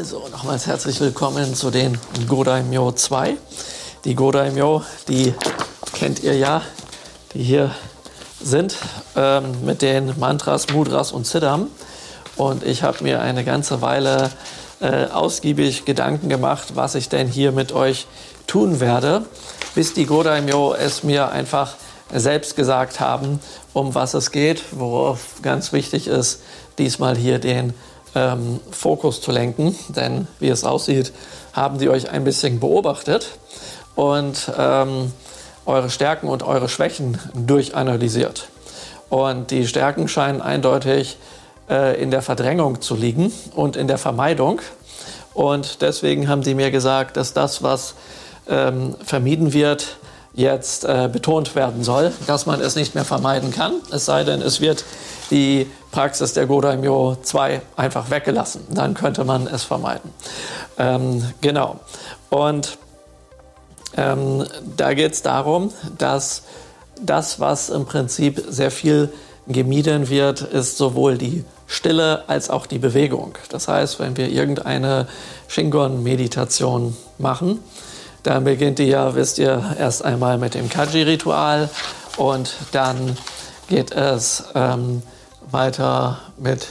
Also nochmals herzlich willkommen zu den Godaimyo 2. Die Godaimyo, die kennt ihr ja, die hier sind, ähm, mit den Mantras, Mudras und Siddham. Und ich habe mir eine ganze Weile äh, ausgiebig Gedanken gemacht, was ich denn hier mit euch tun werde, bis die Godaimyo es mir einfach selbst gesagt haben, um was es geht, worauf ganz wichtig ist, diesmal hier den ähm, Fokus zu lenken. Denn wie es aussieht, haben die euch ein bisschen beobachtet und ähm, eure Stärken und eure Schwächen durchanalysiert. Und die Stärken scheinen eindeutig äh, in der Verdrängung zu liegen und in der Vermeidung. Und deswegen haben die mir gesagt, dass das, was ähm, vermieden wird, jetzt äh, betont werden soll, dass man es nicht mehr vermeiden kann, es sei denn, es wird die Praxis der Godaimyo 2 einfach weggelassen. Dann könnte man es vermeiden. Ähm, genau. Und ähm, da geht es darum, dass das, was im Prinzip sehr viel gemieden wird, ist sowohl die Stille als auch die Bewegung. Das heißt, wenn wir irgendeine Shingon-Meditation machen, dann beginnt die ja, wisst ihr, erst einmal mit dem Kaji-Ritual und dann geht es ähm, weiter mit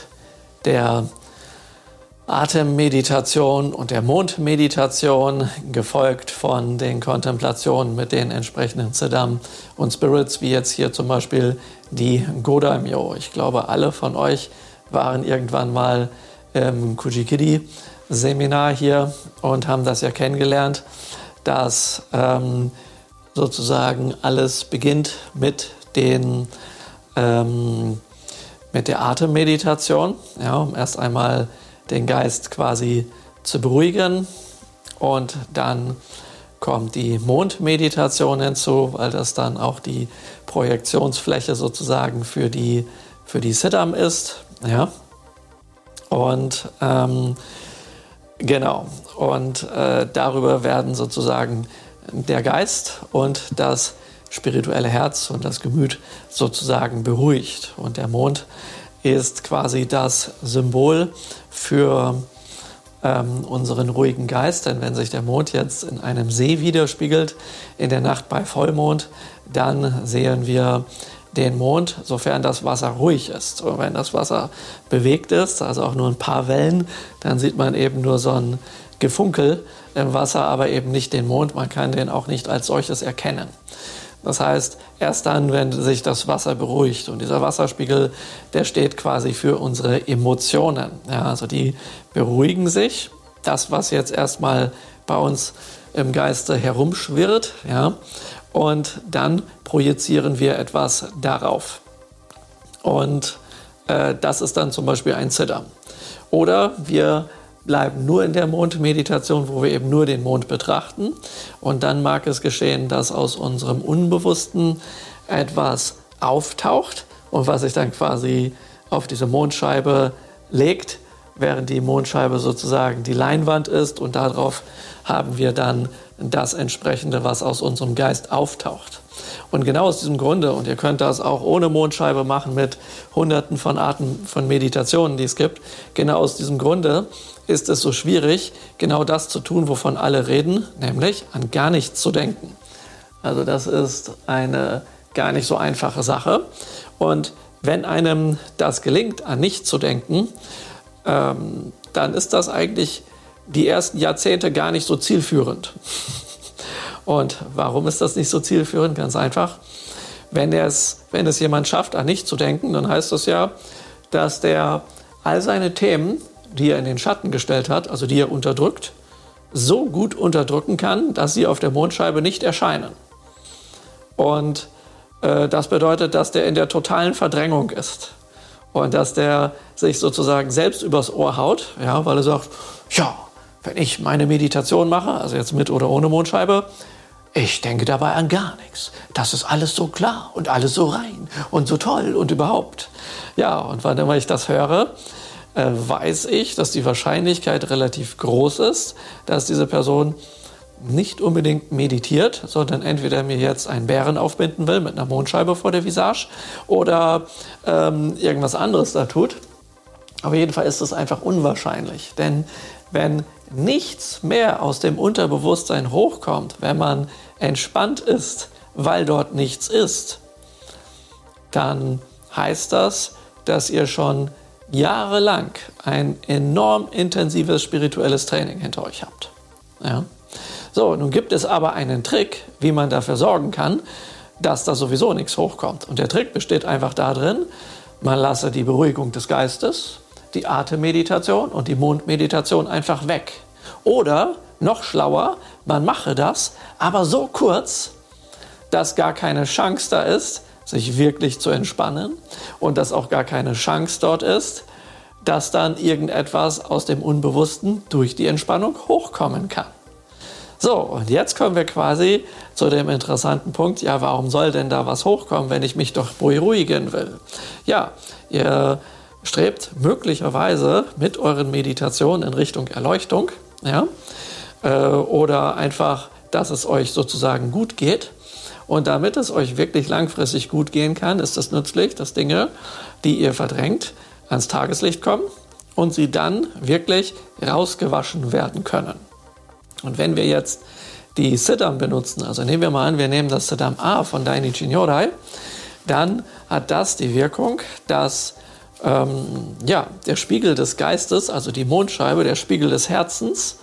der Atemmeditation und der Mondmeditation, gefolgt von den Kontemplationen mit den entsprechenden Siddham und Spirits, wie jetzt hier zum Beispiel die Godaimyo. Ich glaube, alle von euch waren irgendwann mal im Kujikidi-Seminar hier und haben das ja kennengelernt, dass ähm, sozusagen alles beginnt mit den ähm, mit der Atemmeditation, ja, um erst einmal den Geist quasi zu beruhigen. Und dann kommt die Mondmeditation hinzu, weil das dann auch die Projektionsfläche sozusagen für die, für die Siddham ist. Ja? Und ähm, genau, und äh, darüber werden sozusagen der Geist und das spirituelle Herz und das Gemüt sozusagen beruhigt. Und der Mond ist quasi das Symbol für ähm, unseren ruhigen Geist. Denn wenn sich der Mond jetzt in einem See widerspiegelt, in der Nacht bei Vollmond, dann sehen wir den Mond, sofern das Wasser ruhig ist. Und wenn das Wasser bewegt ist, also auch nur ein paar Wellen, dann sieht man eben nur so ein Gefunkel im Wasser, aber eben nicht den Mond. Man kann den auch nicht als solches erkennen. Das heißt, erst dann, wenn sich das Wasser beruhigt und dieser Wasserspiegel, der steht quasi für unsere Emotionen. Ja, also die beruhigen sich. Das, was jetzt erstmal bei uns im Geiste herumschwirrt, ja, und dann projizieren wir etwas darauf. Und äh, das ist dann zum Beispiel ein Zittern. Oder wir bleiben nur in der Mondmeditation, wo wir eben nur den Mond betrachten. Und dann mag es geschehen, dass aus unserem Unbewussten etwas auftaucht und was sich dann quasi auf diese Mondscheibe legt, während die Mondscheibe sozusagen die Leinwand ist und darauf haben wir dann das entsprechende, was aus unserem Geist auftaucht. Und genau aus diesem Grunde, und ihr könnt das auch ohne Mondscheibe machen mit hunderten von Arten von Meditationen, die es gibt, genau aus diesem Grunde ist es so schwierig, genau das zu tun, wovon alle reden, nämlich an gar nichts zu denken. Also das ist eine gar nicht so einfache Sache. Und wenn einem das gelingt, an nichts zu denken, ähm, dann ist das eigentlich die ersten Jahrzehnte gar nicht so zielführend. Und warum ist das nicht so zielführend? Ganz einfach. Wenn es, wenn es jemand schafft, an nichts zu denken, dann heißt das ja, dass der all seine Themen die er in den Schatten gestellt hat, also die er unterdrückt, so gut unterdrücken kann, dass sie auf der Mondscheibe nicht erscheinen. Und äh, das bedeutet, dass der in der totalen Verdrängung ist. Und dass der sich sozusagen selbst übers Ohr haut, ja, weil er sagt, ja, wenn ich meine Meditation mache, also jetzt mit oder ohne Mondscheibe, ich denke dabei an gar nichts. Das ist alles so klar und alles so rein und so toll und überhaupt. Ja, und wann immer ich das höre, äh, weiß ich, dass die Wahrscheinlichkeit relativ groß ist, dass diese Person nicht unbedingt meditiert, sondern entweder mir jetzt einen Bären aufbinden will mit einer Mondscheibe vor der Visage oder ähm, irgendwas anderes da tut. Aber jedenfalls ist es einfach unwahrscheinlich, denn wenn nichts mehr aus dem Unterbewusstsein hochkommt, wenn man entspannt ist, weil dort nichts ist, dann heißt das, dass ihr schon jahrelang ein enorm intensives spirituelles Training hinter euch habt. Ja? So, nun gibt es aber einen Trick, wie man dafür sorgen kann, dass da sowieso nichts hochkommt. Und der Trick besteht einfach darin, man lasse die Beruhigung des Geistes, die Atemmeditation und die Mondmeditation einfach weg. Oder noch schlauer, man mache das, aber so kurz, dass gar keine Chance da ist, sich wirklich zu entspannen und dass auch gar keine Chance dort ist, dass dann irgendetwas aus dem Unbewussten durch die Entspannung hochkommen kann. So, und jetzt kommen wir quasi zu dem interessanten Punkt, ja, warum soll denn da was hochkommen, wenn ich mich doch beruhigen will? Ja, ihr strebt möglicherweise mit euren Meditationen in Richtung Erleuchtung, ja, äh, oder einfach, dass es euch sozusagen gut geht. Und damit es euch wirklich langfristig gut gehen kann, ist es nützlich, dass Dinge, die ihr verdrängt, ans Tageslicht kommen und sie dann wirklich rausgewaschen werden können. Und wenn wir jetzt die Siddham benutzen, also nehmen wir mal an, wir nehmen das Siddham A von Dainichi Nyorai, dann hat das die Wirkung, dass ähm, ja, der Spiegel des Geistes, also die Mondscheibe, der Spiegel des Herzens,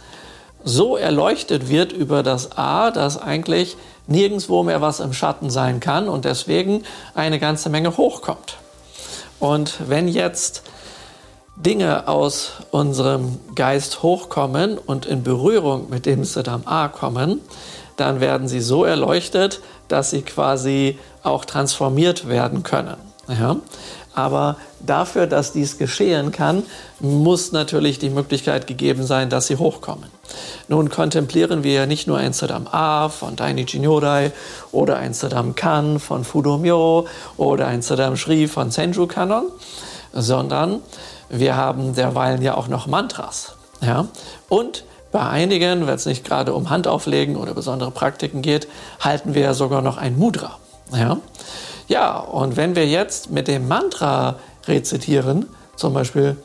so erleuchtet wird über das A, dass eigentlich nirgendwo mehr was im Schatten sein kann und deswegen eine ganze Menge hochkommt. Und wenn jetzt Dinge aus unserem Geist hochkommen und in Berührung mit dem Siddham A kommen, dann werden sie so erleuchtet, dass sie quasi auch transformiert werden können. Ja? Aber dafür, dass dies geschehen kann, muss natürlich die Möglichkeit gegeben sein, dass sie hochkommen. Nun kontemplieren wir ja nicht nur ein Siddham A von Dainichi Nyorai oder ein Siddham Kan von Fudomyo oder ein Siddham Shri von Senju Kanon, sondern wir haben derweilen ja auch noch Mantras. Ja? Und bei einigen, wenn es nicht gerade um Handauflegen oder besondere Praktiken geht, halten wir ja sogar noch ein Mudra. Ja? ja, und wenn wir jetzt mit dem Mantra rezitieren, zum Beispiel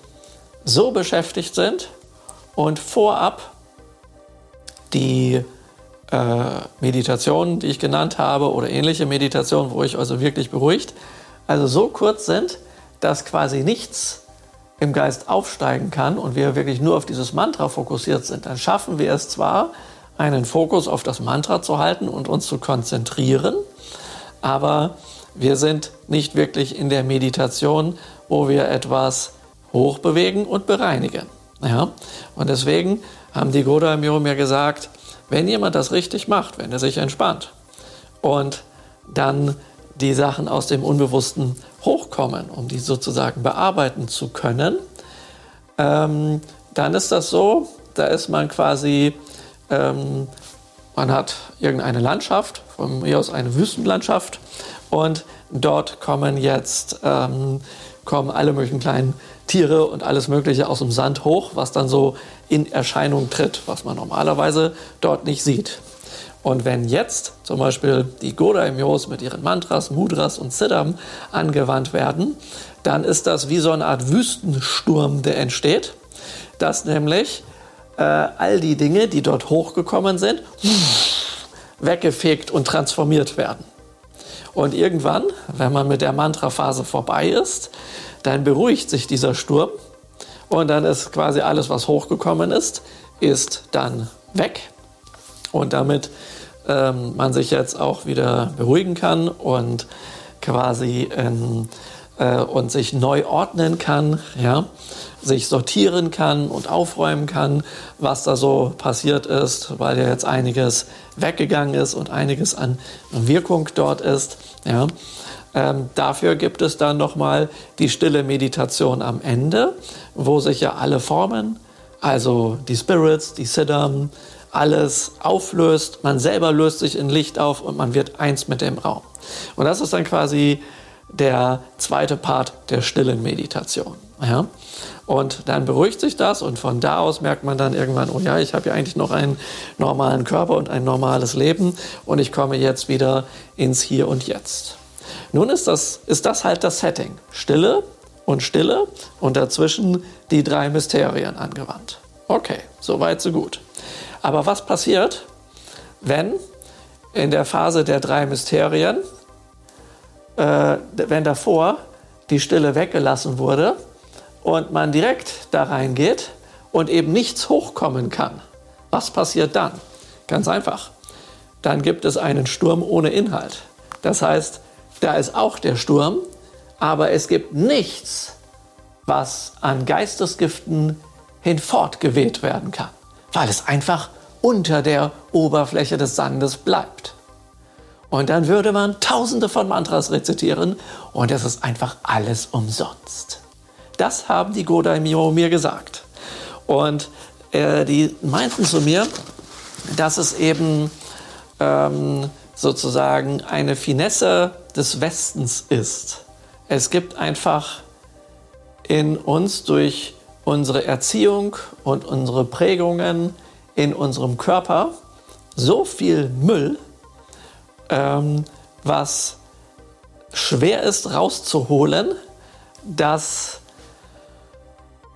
so beschäftigt sind und vorab die äh, Meditationen, die ich genannt habe, oder ähnliche Meditationen, wo ich also wirklich beruhigt, also so kurz sind, dass quasi nichts im Geist aufsteigen kann und wir wirklich nur auf dieses Mantra fokussiert sind, dann schaffen wir es zwar, einen Fokus auf das Mantra zu halten und uns zu konzentrieren, aber wir sind nicht wirklich in der Meditation, wo wir etwas hochbewegen und bereinigen. Ja? Und deswegen haben die Godaimyo mir gesagt, wenn jemand das richtig macht, wenn er sich entspannt und dann die Sachen aus dem Unbewussten hochkommen, um die sozusagen bearbeiten zu können, ähm, dann ist das so, da ist man quasi, ähm, man hat irgendeine Landschaft, von mir aus eine Wüstenlandschaft und dort kommen jetzt ähm, kommen alle möglichen kleinen Tiere und alles Mögliche aus dem Sand hoch, was dann so in Erscheinung tritt, was man normalerweise dort nicht sieht. Und wenn jetzt zum Beispiel die Godaimyos mit ihren Mantras, Mudras und Siddham angewandt werden, dann ist das wie so eine Art Wüstensturm, der entsteht, dass nämlich äh, all die Dinge, die dort hochgekommen sind, weggefegt und transformiert werden. Und irgendwann, wenn man mit der Mantra-Phase vorbei ist, dann beruhigt sich dieser Sturm und dann ist quasi alles, was hochgekommen ist, ist dann weg und damit ähm, man sich jetzt auch wieder beruhigen kann und quasi ähm, äh, und sich neu ordnen kann, ja, sich sortieren kann und aufräumen kann, was da so passiert ist, weil ja jetzt einiges weggegangen ist und einiges an Wirkung dort ist, ja. Ähm, dafür gibt es dann nochmal die stille Meditation am Ende, wo sich ja alle Formen, also die Spirits, die Siddham, alles auflöst, man selber löst sich in Licht auf und man wird eins mit dem Raum. Und das ist dann quasi der zweite Part der stillen Meditation. Ja? Und dann beruhigt sich das und von da aus merkt man dann irgendwann, oh ja, ich habe ja eigentlich noch einen normalen Körper und ein normales Leben und ich komme jetzt wieder ins Hier und Jetzt. Nun ist das, ist das halt das Setting. Stille und Stille und dazwischen die drei Mysterien angewandt. Okay, so weit, so gut. Aber was passiert, wenn in der Phase der drei Mysterien, äh, wenn davor die Stille weggelassen wurde und man direkt da reingeht und eben nichts hochkommen kann? Was passiert dann? Ganz einfach. Dann gibt es einen Sturm ohne Inhalt. Das heißt, da ist auch der Sturm, aber es gibt nichts, was an Geistesgiften hinfortgeweht werden kann, weil es einfach unter der Oberfläche des Sandes bleibt. Und dann würde man tausende von Mantras rezitieren und es ist einfach alles umsonst. Das haben die Godaimyo mir gesagt. Und äh, die meinten zu mir, dass es eben ähm, sozusagen eine Finesse des Westens ist. Es gibt einfach in uns durch unsere Erziehung und unsere Prägungen in unserem Körper so viel Müll, ähm, was schwer ist rauszuholen, dass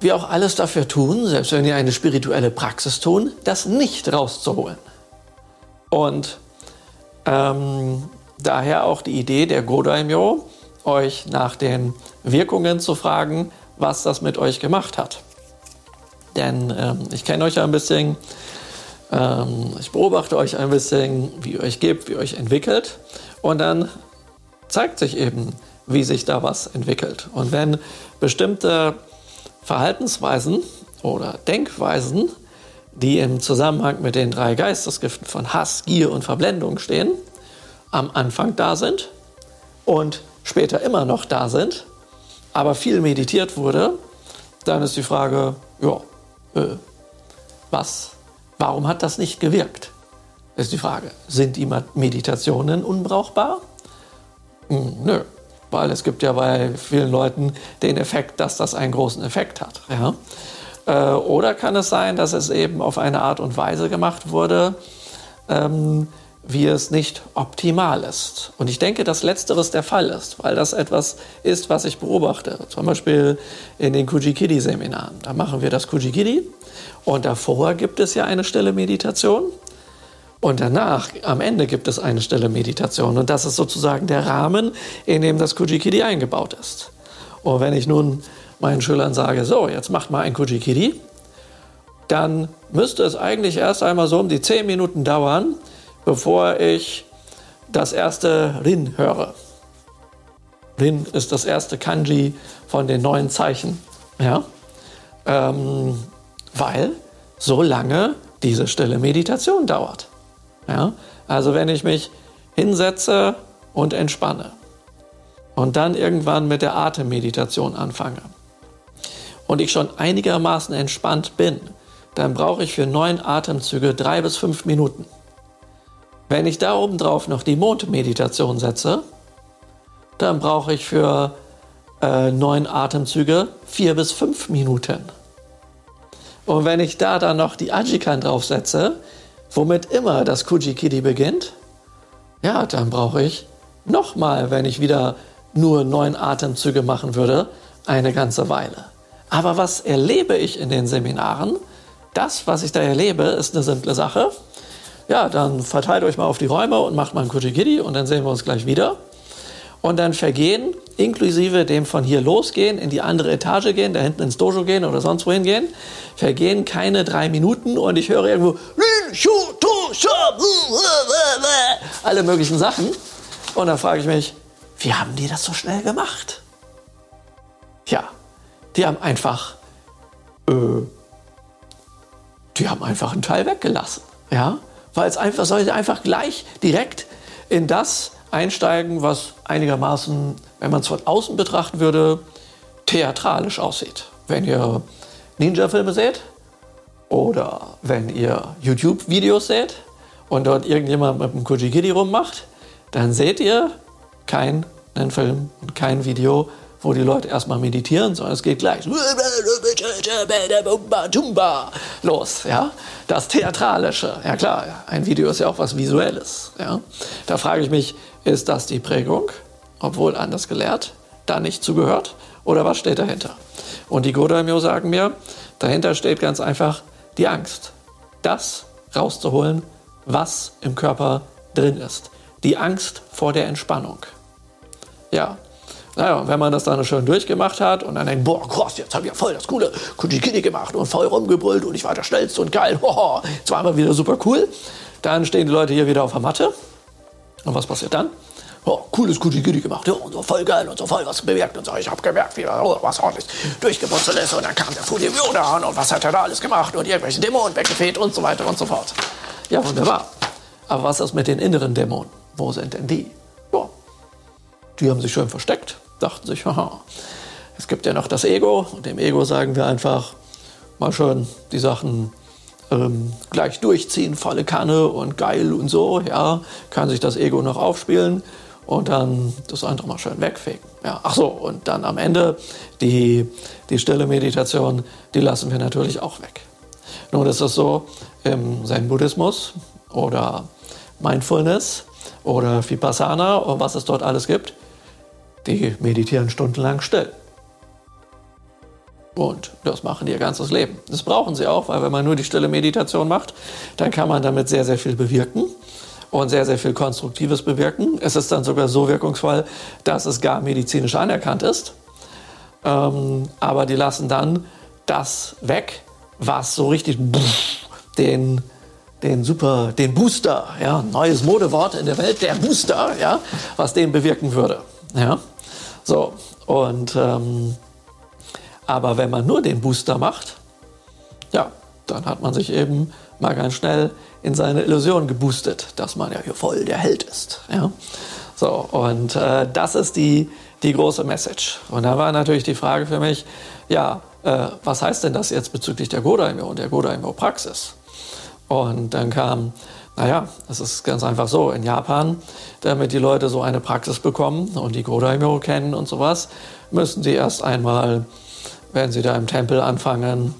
wir auch alles dafür tun, selbst wenn wir eine spirituelle Praxis tun, das nicht rauszuholen. Und ähm, daher auch die Idee der Godaimyo, euch nach den Wirkungen zu fragen, was das mit euch gemacht hat. Denn ähm, ich kenne euch ja ein bisschen, ähm, ich beobachte euch ein bisschen, wie ihr euch gebt, wie ihr euch entwickelt. Und dann zeigt sich eben, wie sich da was entwickelt. Und wenn bestimmte Verhaltensweisen oder Denkweisen, die im Zusammenhang mit den drei Geistesgiften von Hass, Gier und Verblendung stehen, am Anfang da sind und später immer noch da sind, aber viel meditiert wurde, dann ist die Frage, ja, äh, was, warum hat das nicht gewirkt? Ist die Frage, sind die Meditationen unbrauchbar? Hm, nö, weil es gibt ja bei vielen Leuten den Effekt, dass das einen großen Effekt hat. Ja? Äh, oder kann es sein, dass es eben auf eine Art und Weise gemacht wurde, ähm, wie es nicht optimal ist. Und ich denke, dass letzteres der Fall ist, weil das etwas ist, was ich beobachte. Zum Beispiel in den Kujikidi-Seminaren. Da machen wir das Kujikidi und davor gibt es ja eine Stelle Meditation. Und danach, am Ende, gibt es eine Stelle Meditation. Und das ist sozusagen der Rahmen, in dem das Kujikidi eingebaut ist. Und wenn ich nun meinen Schülern sage, so, jetzt macht mal ein Kujikidi, dann müsste es eigentlich erst einmal so um die zehn Minuten dauern, bevor ich das erste Rin höre. Rin ist das erste Kanji von den neuen Zeichen. Ja? Ähm, weil so lange diese stille Meditation dauert. Ja? Also wenn ich mich hinsetze und entspanne und dann irgendwann mit der Atemmeditation anfange und ich schon einigermaßen entspannt bin, dann brauche ich für neun Atemzüge drei bis fünf Minuten. Wenn ich da oben drauf noch die Mondmeditation setze, dann brauche ich für äh, neun Atemzüge vier bis fünf Minuten. Und wenn ich da dann noch die Ajikan draufsetze, womit immer das Kujikidi beginnt, ja, dann brauche ich nochmal, wenn ich wieder nur neun Atemzüge machen würde, eine ganze Weile. Aber was erlebe ich in den Seminaren? Das, was ich da erlebe, ist eine simple Sache ja, dann verteilt euch mal auf die Räume und macht mal ein Kuchikiri und dann sehen wir uns gleich wieder. Und dann vergehen, inklusive dem von hier losgehen, in die andere Etage gehen, da hinten ins Dojo gehen oder sonst wohin gehen, vergehen keine drei Minuten und ich höre irgendwo alle möglichen Sachen. Und dann frage ich mich, wie haben die das so schnell gemacht? Ja, die haben einfach, äh, die haben einfach einen Teil weggelassen. Ja, weil es einfach, sollte einfach gleich direkt in das einsteigen, was einigermaßen, wenn man es von außen betrachten würde, theatralisch aussieht. Wenn ihr Ninja-Filme seht oder wenn ihr YouTube-Videos seht und dort irgendjemand mit einem Kujikiri rummacht, dann seht ihr keinen Film und kein Video, wo die Leute erstmal meditieren, sondern es geht gleich los, ja. Das Theatralische, ja klar, ein Video ist ja auch was Visuelles, ja. Da frage ich mich, ist das die Prägung, obwohl anders gelehrt, da nicht zugehört, oder was steht dahinter? Und die Godaimyo sagen mir, dahinter steht ganz einfach die Angst, das rauszuholen, was im Körper drin ist. Die Angst vor der Entspannung. Ja, naja, wenn man das dann schön durchgemacht hat und dann denkt, boah, krass, jetzt habe ich ja voll das coole Kujikini gemacht und voll rumgebrüllt und ich war der Schnellste und geil, hoho, jetzt war immer wieder super cool. Dann stehen die Leute hier wieder auf der Matte. Und was passiert dann? Oh, cooles Kujikini gemacht, ja, und so voll geil und so voll was bewirkt und so. Ich habe gemerkt, wie oh, was ordentlich durchgeputzelt ist und dann kam der Fujimio da und was hat er da alles gemacht und irgendwelche Dämonen weggefegt und so weiter und so fort. Ja, wunderbar. Aber was ist mit den inneren Dämonen? Wo sind denn die? Ja, die haben sich schön versteckt dachten sich, haha, es gibt ja noch das Ego und dem Ego sagen wir einfach, mal schön die Sachen ähm, gleich durchziehen, volle Kanne und geil und so, ja, kann sich das Ego noch aufspielen und dann das andere mal schön wegfegen. Ja, ach so, und dann am Ende die, die stille Meditation, die lassen wir natürlich auch weg. Nun ist es so, im Zen-Buddhismus oder Mindfulness oder Vipassana und was es dort alles gibt, die meditieren stundenlang still. Und das machen die ihr ganzes Leben. Das brauchen sie auch, weil wenn man nur die stille Meditation macht, dann kann man damit sehr, sehr viel bewirken und sehr, sehr viel Konstruktives bewirken. Es ist dann sogar so wirkungsvoll, dass es gar medizinisch anerkannt ist. Ähm, aber die lassen dann das weg, was so richtig den, den super, den Booster, ja, neues Modewort in der Welt, der Booster, ja, was den bewirken würde. Ja. So, und ähm, aber wenn man nur den Booster macht, ja, dann hat man sich eben mal ganz schnell in seine Illusion geboostet, dass man ja hier voll der Held ist. Ja? So, und äh, das ist die, die große Message. Und da war natürlich die Frage für mich, ja, äh, was heißt denn das jetzt bezüglich der Godaimyo und der Godaimyo-Praxis? Und dann kam naja, es ist ganz einfach so. In Japan, damit die Leute so eine Praxis bekommen und die Godaimyo kennen und sowas, müssen sie erst einmal, wenn sie da im Tempel anfangen,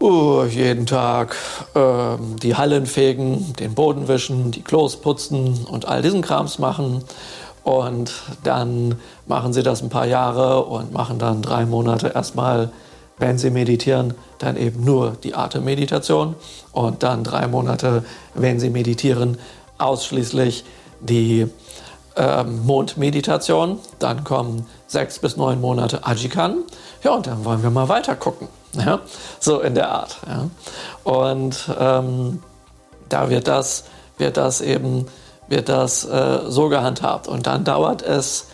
uh, jeden Tag äh, die Hallen fegen, den Boden wischen, die Klos putzen und all diesen Krams machen. Und dann machen sie das ein paar Jahre und machen dann drei Monate erstmal wenn Sie meditieren, dann eben nur die Atemmeditation und dann drei Monate, wenn Sie meditieren, ausschließlich die ähm, Mondmeditation. Dann kommen sechs bis neun Monate Ajikan. Ja, und dann wollen wir mal weiter gucken. Ja? So in der Art. Ja? Und ähm, da wird das, wird das eben wird das äh, so gehandhabt. Und dann dauert es,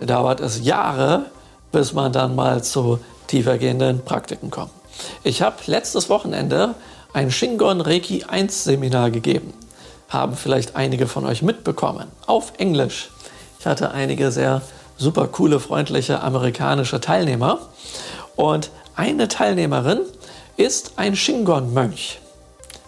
dauert es Jahre, bis man dann mal zu tiefergehenden Praktiken kommen. Ich habe letztes Wochenende ein Shingon Reiki 1 Seminar gegeben. Haben vielleicht einige von euch mitbekommen. Auf Englisch. Ich hatte einige sehr super coole, freundliche amerikanische Teilnehmer. Und eine Teilnehmerin ist ein Shingon-Mönch.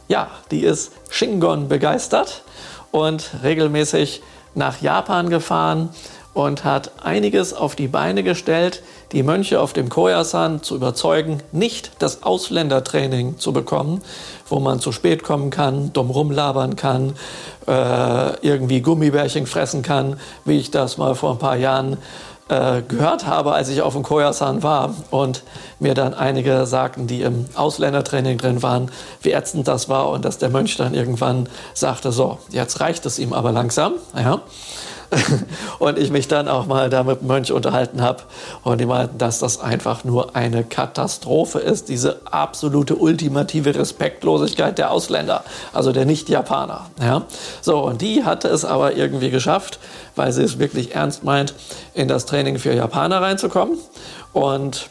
Ja, die ist Shingon begeistert und regelmäßig nach Japan gefahren und hat einiges auf die Beine gestellt, die Mönche auf dem Koyasan zu überzeugen, nicht das Ausländertraining zu bekommen, wo man zu spät kommen kann, dumm rumlabern kann, äh, irgendwie Gummibärchen fressen kann, wie ich das mal vor ein paar Jahren äh, gehört habe, als ich auf dem Koyasan war und mir dann einige sagten, die im Ausländertraining drin waren, wie ätzend das war und dass der Mönch dann irgendwann sagte, so, jetzt reicht es ihm aber langsam. Ja. und ich mich dann auch mal da mit Mönch unterhalten habe und die meinten, dass das einfach nur eine Katastrophe ist, diese absolute ultimative Respektlosigkeit der Ausländer, also der Nicht-Japaner. Ja? So, und die hatte es aber irgendwie geschafft, weil sie es wirklich ernst meint, in das Training für Japaner reinzukommen und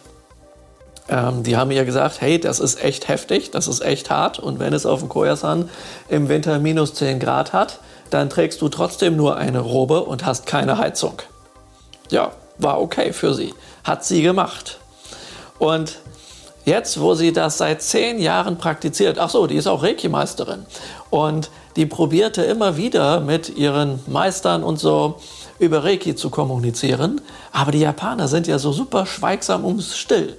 ähm, die haben ihr gesagt, hey, das ist echt heftig, das ist echt hart und wenn es auf dem Koyasan im Winter minus 10 Grad hat, dann trägst du trotzdem nur eine Robe und hast keine Heizung. Ja, war okay für sie. Hat sie gemacht. Und jetzt, wo sie das seit zehn Jahren praktiziert, ach so, die ist auch Reiki-Meisterin. Und die probierte immer wieder mit ihren Meistern und so über Reiki zu kommunizieren. Aber die Japaner sind ja so super schweigsam und still.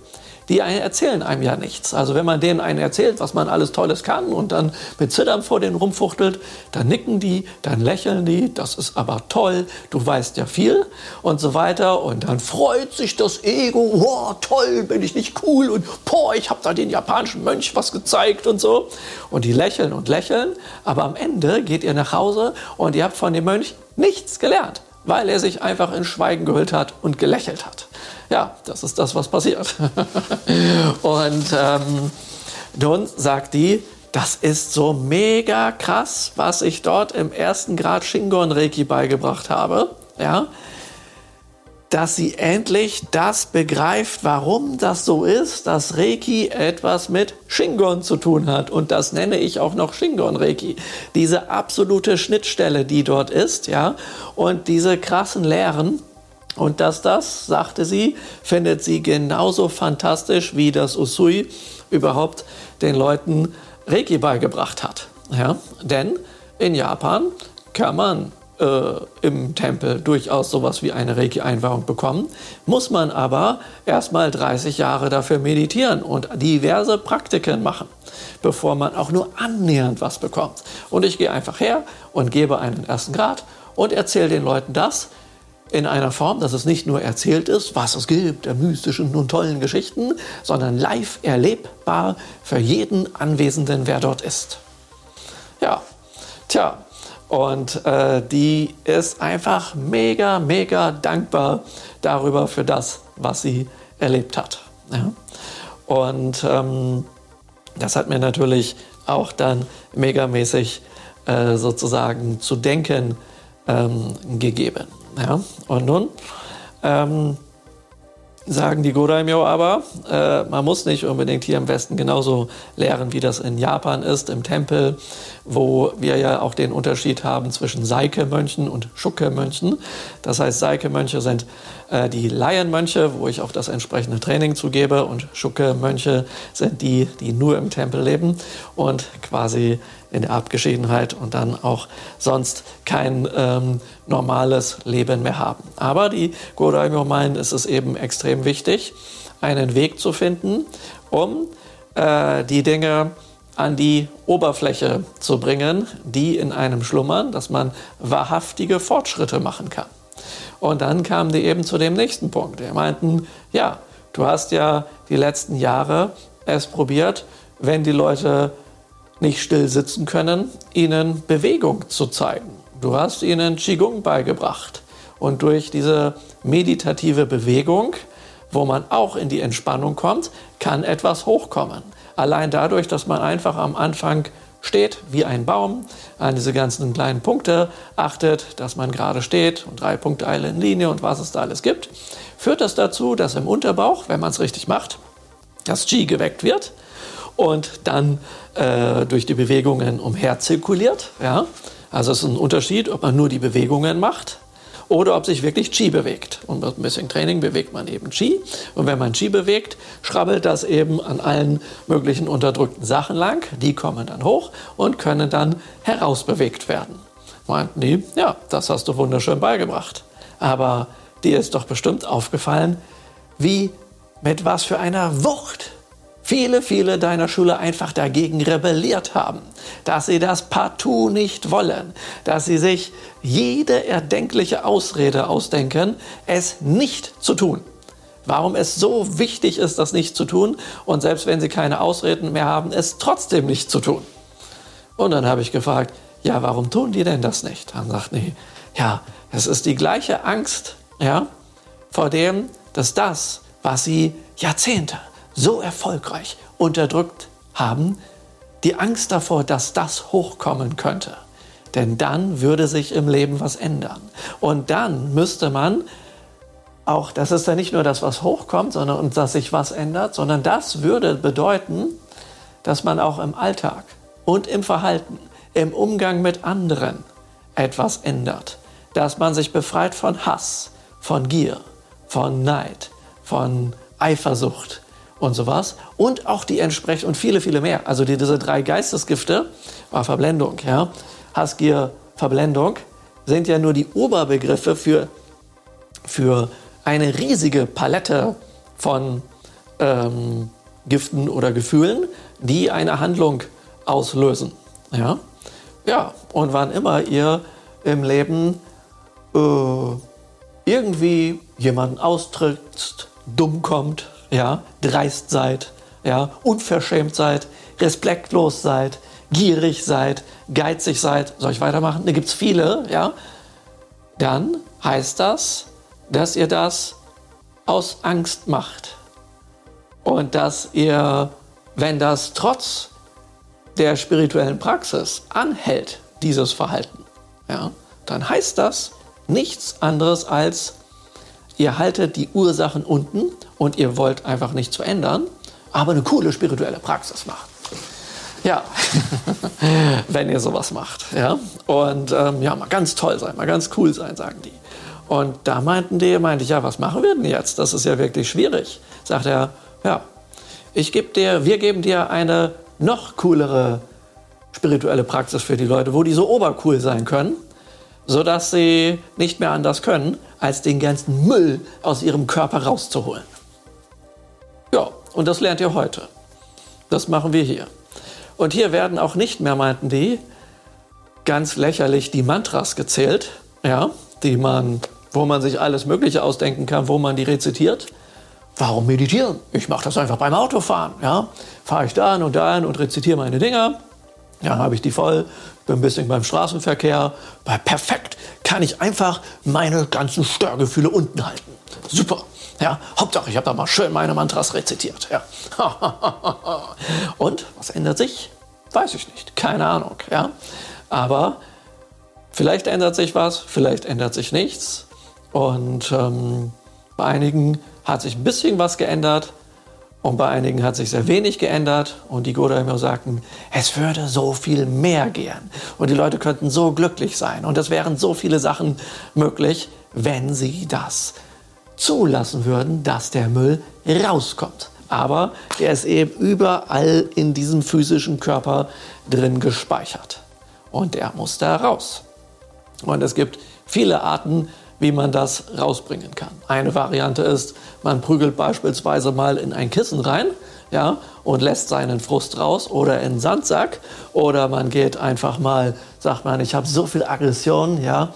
Die erzählen einem ja nichts. Also wenn man denen einen erzählt, was man alles Tolles kann und dann mit Zittern vor denen rumfuchtelt, dann nicken die, dann lächeln die, das ist aber toll, du weißt ja viel und so weiter. Und dann freut sich das Ego, wow, toll, bin ich nicht cool und boah, ich habe da den japanischen Mönch was gezeigt und so. Und die lächeln und lächeln, aber am Ende geht ihr nach Hause und ihr habt von dem Mönch nichts gelernt weil er sich einfach in Schweigen gehüllt hat und gelächelt hat. Ja, das ist das, was passiert. und ähm, nun sagt die, das ist so mega krass, was ich dort im ersten Grad Shingon Reiki beigebracht habe. Ja, dass sie endlich das begreift, warum das so ist, dass Reiki etwas mit Shingon zu tun hat. Und das nenne ich auch noch Shingon Reiki. Diese absolute Schnittstelle, die dort ist, ja, und diese krassen Lehren. Und dass das, sagte sie, findet sie genauso fantastisch, wie das Usui überhaupt den Leuten Reiki beigebracht hat. Ja, denn in Japan kann man äh, im Tempel durchaus sowas wie eine Reiki-Einweihung bekommen, muss man aber erstmal 30 Jahre dafür meditieren und diverse Praktiken machen, bevor man auch nur annähernd was bekommt. Und ich gehe einfach her und gebe einen ersten Grad und erzähle den Leuten das, in einer Form, dass es nicht nur erzählt ist, was es gibt, der mystischen und tollen Geschichten, sondern live erlebbar für jeden Anwesenden, wer dort ist. Ja, tja, und äh, die ist einfach mega, mega dankbar darüber für das, was sie erlebt hat. Ja? Und ähm, das hat mir natürlich auch dann megamäßig äh, sozusagen zu denken ähm, gegeben. Ja? Und nun ähm, sagen die Godaimyo aber, äh, man muss nicht unbedingt hier im Westen genauso lehren, wie das in Japan ist, im Tempel, wo wir ja auch den Unterschied haben zwischen Seike-Mönchen und Schukke-Mönchen. Das heißt, Seike-Mönche sind äh, die Laienmönche, wo ich auch das entsprechende Training zugebe und Schukke-Mönche sind die, die nur im Tempel leben und quasi in der Abgeschiedenheit und dann auch sonst kein ähm, normales Leben mehr haben. Aber die Godaimyo meinen, es ist eben extrem wichtig, einen Weg zu finden, um äh, die Dinge an die Oberfläche zu bringen, die in einem schlummern, dass man wahrhaftige Fortschritte machen kann. Und dann kamen die eben zu dem nächsten Punkt. Die meinten, ja, du hast ja die letzten Jahre es probiert, wenn die Leute nicht still sitzen können, ihnen Bewegung zu zeigen. Du hast ihnen Qigong beigebracht. Und durch diese meditative Bewegung, wo man auch in die Entspannung kommt, kann etwas hochkommen. Allein dadurch, dass man einfach am Anfang steht wie ein Baum, an diese ganzen kleinen Punkte achtet, dass man gerade steht und drei Punkte in Linie und was es da alles gibt, führt das dazu, dass im Unterbauch, wenn man es richtig macht, das Qi geweckt wird und dann äh, durch die Bewegungen umherzirkuliert. Ja? Also es ist ein Unterschied, ob man nur die Bewegungen macht oder ob sich wirklich Qi bewegt. Und mit ein bisschen Training bewegt man eben Qi. Und wenn man Qi bewegt, schrabbelt das eben an allen möglichen unterdrückten Sachen lang. Die kommen dann hoch und können dann herausbewegt werden. Meinten die, ja, das hast du wunderschön beigebracht. Aber dir ist doch bestimmt aufgefallen, wie mit was für einer Wucht viele, viele deiner Schüler einfach dagegen rebelliert haben, dass sie das partout nicht wollen, dass sie sich jede erdenkliche Ausrede ausdenken, es nicht zu tun. Warum es so wichtig ist, das nicht zu tun und selbst wenn sie keine Ausreden mehr haben, es trotzdem nicht zu tun. Und dann habe ich gefragt, ja, warum tun die denn das nicht? Dann sagt nee, ja, es ist die gleiche Angst, ja, vor dem, dass das, was sie Jahrzehnte so erfolgreich unterdrückt haben, die Angst davor, dass das hochkommen könnte. Denn dann würde sich im Leben was ändern. Und dann müsste man auch, das ist ja nicht nur das, was hochkommt, sondern und dass sich was ändert, sondern das würde bedeuten, dass man auch im Alltag und im Verhalten, im Umgang mit anderen etwas ändert. Dass man sich befreit von Hass, von Gier, von Neid, von Eifersucht, und sowas. Und auch die entsprechend und viele, viele mehr. Also die, diese drei Geistesgifte, war Verblendung, ja, Hassgier, Verblendung, sind ja nur die Oberbegriffe für, für eine riesige Palette von ähm, Giften oder Gefühlen, die eine Handlung auslösen. Ja, ja und wann immer ihr im Leben äh, irgendwie jemanden austrittst, dumm kommt, ja, dreist seid, ja, unverschämt seid, respektlos seid, gierig seid, geizig seid, soll ich weitermachen? Da gibt es viele, ja. Dann heißt das, dass ihr das aus Angst macht. Und dass ihr, wenn das trotz der spirituellen Praxis anhält, dieses Verhalten, ja, dann heißt das nichts anderes als, ihr haltet die Ursachen unten und ihr wollt einfach nichts verändern, aber eine coole spirituelle Praxis machen. Ja, wenn ihr sowas macht. Ja? Und ähm, ja, mal ganz toll sein, mal ganz cool sein, sagen die. Und da meinten die, meinte ich, ja, was machen wir denn jetzt? Das ist ja wirklich schwierig. Sagt er, ja, ich gebe dir, wir geben dir eine noch coolere spirituelle Praxis für die Leute, wo die so obercool sein können, sodass sie nicht mehr anders können, als den ganzen Müll aus ihrem Körper rauszuholen. Und das lernt ihr heute. Das machen wir hier. Und hier werden auch nicht mehr, meinten die, ganz lächerlich die Mantras gezählt, ja, die man, wo man sich alles Mögliche ausdenken kann, wo man die rezitiert. Warum meditieren? Ich mache das einfach beim Autofahren. Ja? Fahre ich da und dahin und rezitiere meine Dinger. Ja, habe ich die voll, bin ein bisschen beim Straßenverkehr. Perfekt kann ich einfach meine ganzen Störgefühle unten halten. Super. Ja, Hauptsache, ich habe da mal schön meine Mantras rezitiert. Ja. Und was ändert sich? Weiß ich nicht. Keine Ahnung. Ja. Aber vielleicht ändert sich was, vielleicht ändert sich nichts. Und ähm, bei einigen hat sich ein bisschen was geändert und bei einigen hat sich sehr wenig geändert. Und die Godaimyo sagten, es würde so viel mehr gehen. Und die Leute könnten so glücklich sein. Und es wären so viele Sachen möglich, wenn sie das zulassen würden, dass der Müll rauskommt. Aber der ist eben überall in diesem physischen Körper drin gespeichert. Und der muss da raus. Und es gibt viele Arten, wie man das rausbringen kann. Eine Variante ist, man prügelt beispielsweise mal in ein Kissen rein ja, und lässt seinen Frust raus oder in den Sandsack oder man geht einfach mal, sagt man, ich habe so viel Aggression, ja,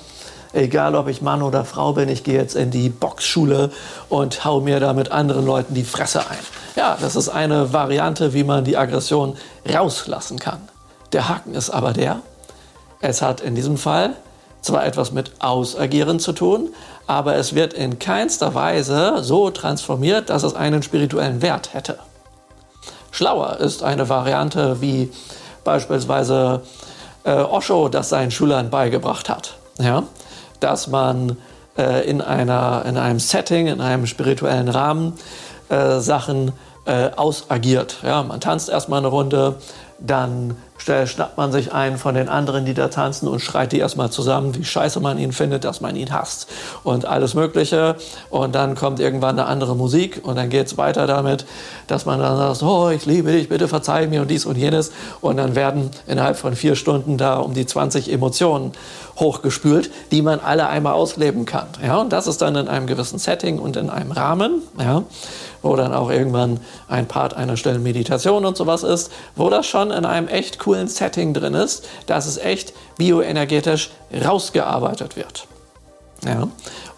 egal ob ich Mann oder Frau bin, ich gehe jetzt in die Boxschule und hau mir da mit anderen Leuten die Fresse ein. Ja, das ist eine Variante, wie man die Aggression rauslassen kann. Der Haken ist aber der, es hat in diesem Fall zwar etwas mit Ausagieren zu tun, aber es wird in keinster Weise so transformiert, dass es einen spirituellen Wert hätte. Schlauer ist eine Variante, wie beispielsweise äh, Osho das seinen Schülern beigebracht hat. Ja? Dass man äh, in, einer, in einem Setting, in einem spirituellen Rahmen äh, Sachen äh, ausagiert. Ja, man tanzt erstmal eine Runde, dann schnappt man sich einen von den anderen, die da tanzen und schreit die erstmal zusammen, wie scheiße man ihn findet, dass man ihn hasst und alles Mögliche. Und dann kommt irgendwann eine andere Musik und dann geht es weiter damit, dass man dann sagt, oh, ich liebe dich, bitte verzeih mir und dies und jenes. Und dann werden innerhalb von vier Stunden da um die 20 Emotionen hochgespült, die man alle einmal ausleben kann. Ja, und das ist dann in einem gewissen Setting und in einem Rahmen. Ja wo dann auch irgendwann ein Part einer stillen Meditation und sowas ist, wo das schon in einem echt coolen Setting drin ist, dass es echt bioenergetisch rausgearbeitet wird. Ja?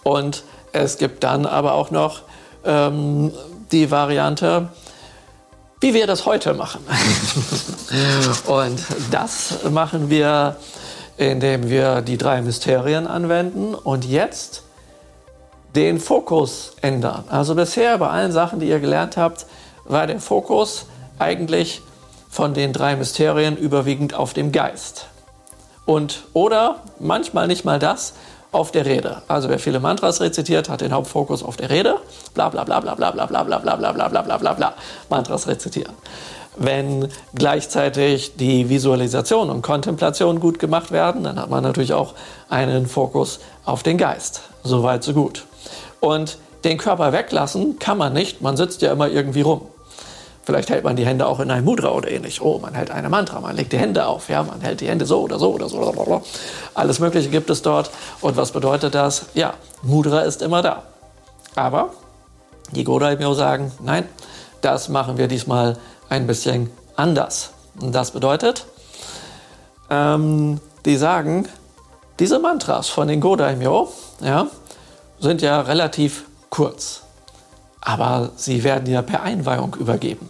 Und es gibt dann aber auch noch ähm, die Variante, wie wir das heute machen. und das machen wir, indem wir die drei Mysterien anwenden und jetzt den Fokus ändern. Also bisher bei allen Sachen, die ihr gelernt habt, war der Fokus eigentlich von den drei Mysterien überwiegend auf dem Geist. Und oder manchmal nicht mal das auf der Rede. Also wer viele Mantras rezitiert, hat den Hauptfokus auf der Rede. Bla bla bla bla bla bla bla bla bla bla bla bla bla bla bla Mantras rezitieren. Wenn gleichzeitig die Visualisation und Kontemplation gut gemacht werden, dann hat man natürlich auch einen Fokus auf den Geist. Soweit, so gut. Und den Körper weglassen kann man nicht, man sitzt ja immer irgendwie rum. Vielleicht hält man die Hände auch in einem Mudra oder ähnlich. Oh, man hält eine Mantra, man legt die Hände auf, ja, man hält die Hände so oder so oder so. Blablabla. Alles Mögliche gibt es dort. Und was bedeutet das? Ja, Mudra ist immer da. Aber die Godaimyo sagen, nein, das machen wir diesmal ein bisschen anders. Und das bedeutet, ähm, die sagen, diese Mantras von den Godaimyo ja, sind ja relativ kurz, aber sie werden ja per Einweihung übergeben.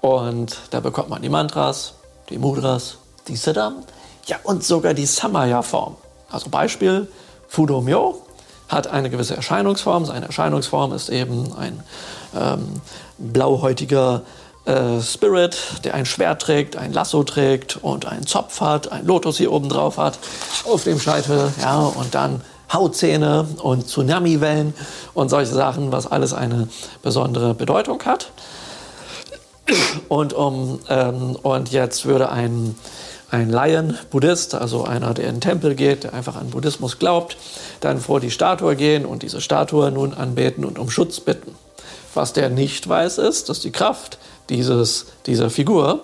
Und da bekommt man die Mantras, die Mudras, die Siddham, ja und sogar die Samaya-Form. Also Beispiel, Fudomyo hat eine gewisse Erscheinungsform. Seine Erscheinungsform ist eben ein ähm, blauhäutiger äh, Spirit, der ein Schwert trägt, ein Lasso trägt und einen Zopf hat, einen Lotus hier oben drauf hat, auf dem Scheitel, ja, und dann Hautzähne und Tsunamiwellen und solche Sachen, was alles eine besondere Bedeutung hat. Und, um, ähm, und jetzt würde ein, ein Laien-Buddhist, also einer, der in den Tempel geht, der einfach an Buddhismus glaubt, dann vor die Statue gehen und diese Statue nun anbeten und um Schutz bitten. Was der nicht weiß, ist, dass die Kraft dieses, dieser Figur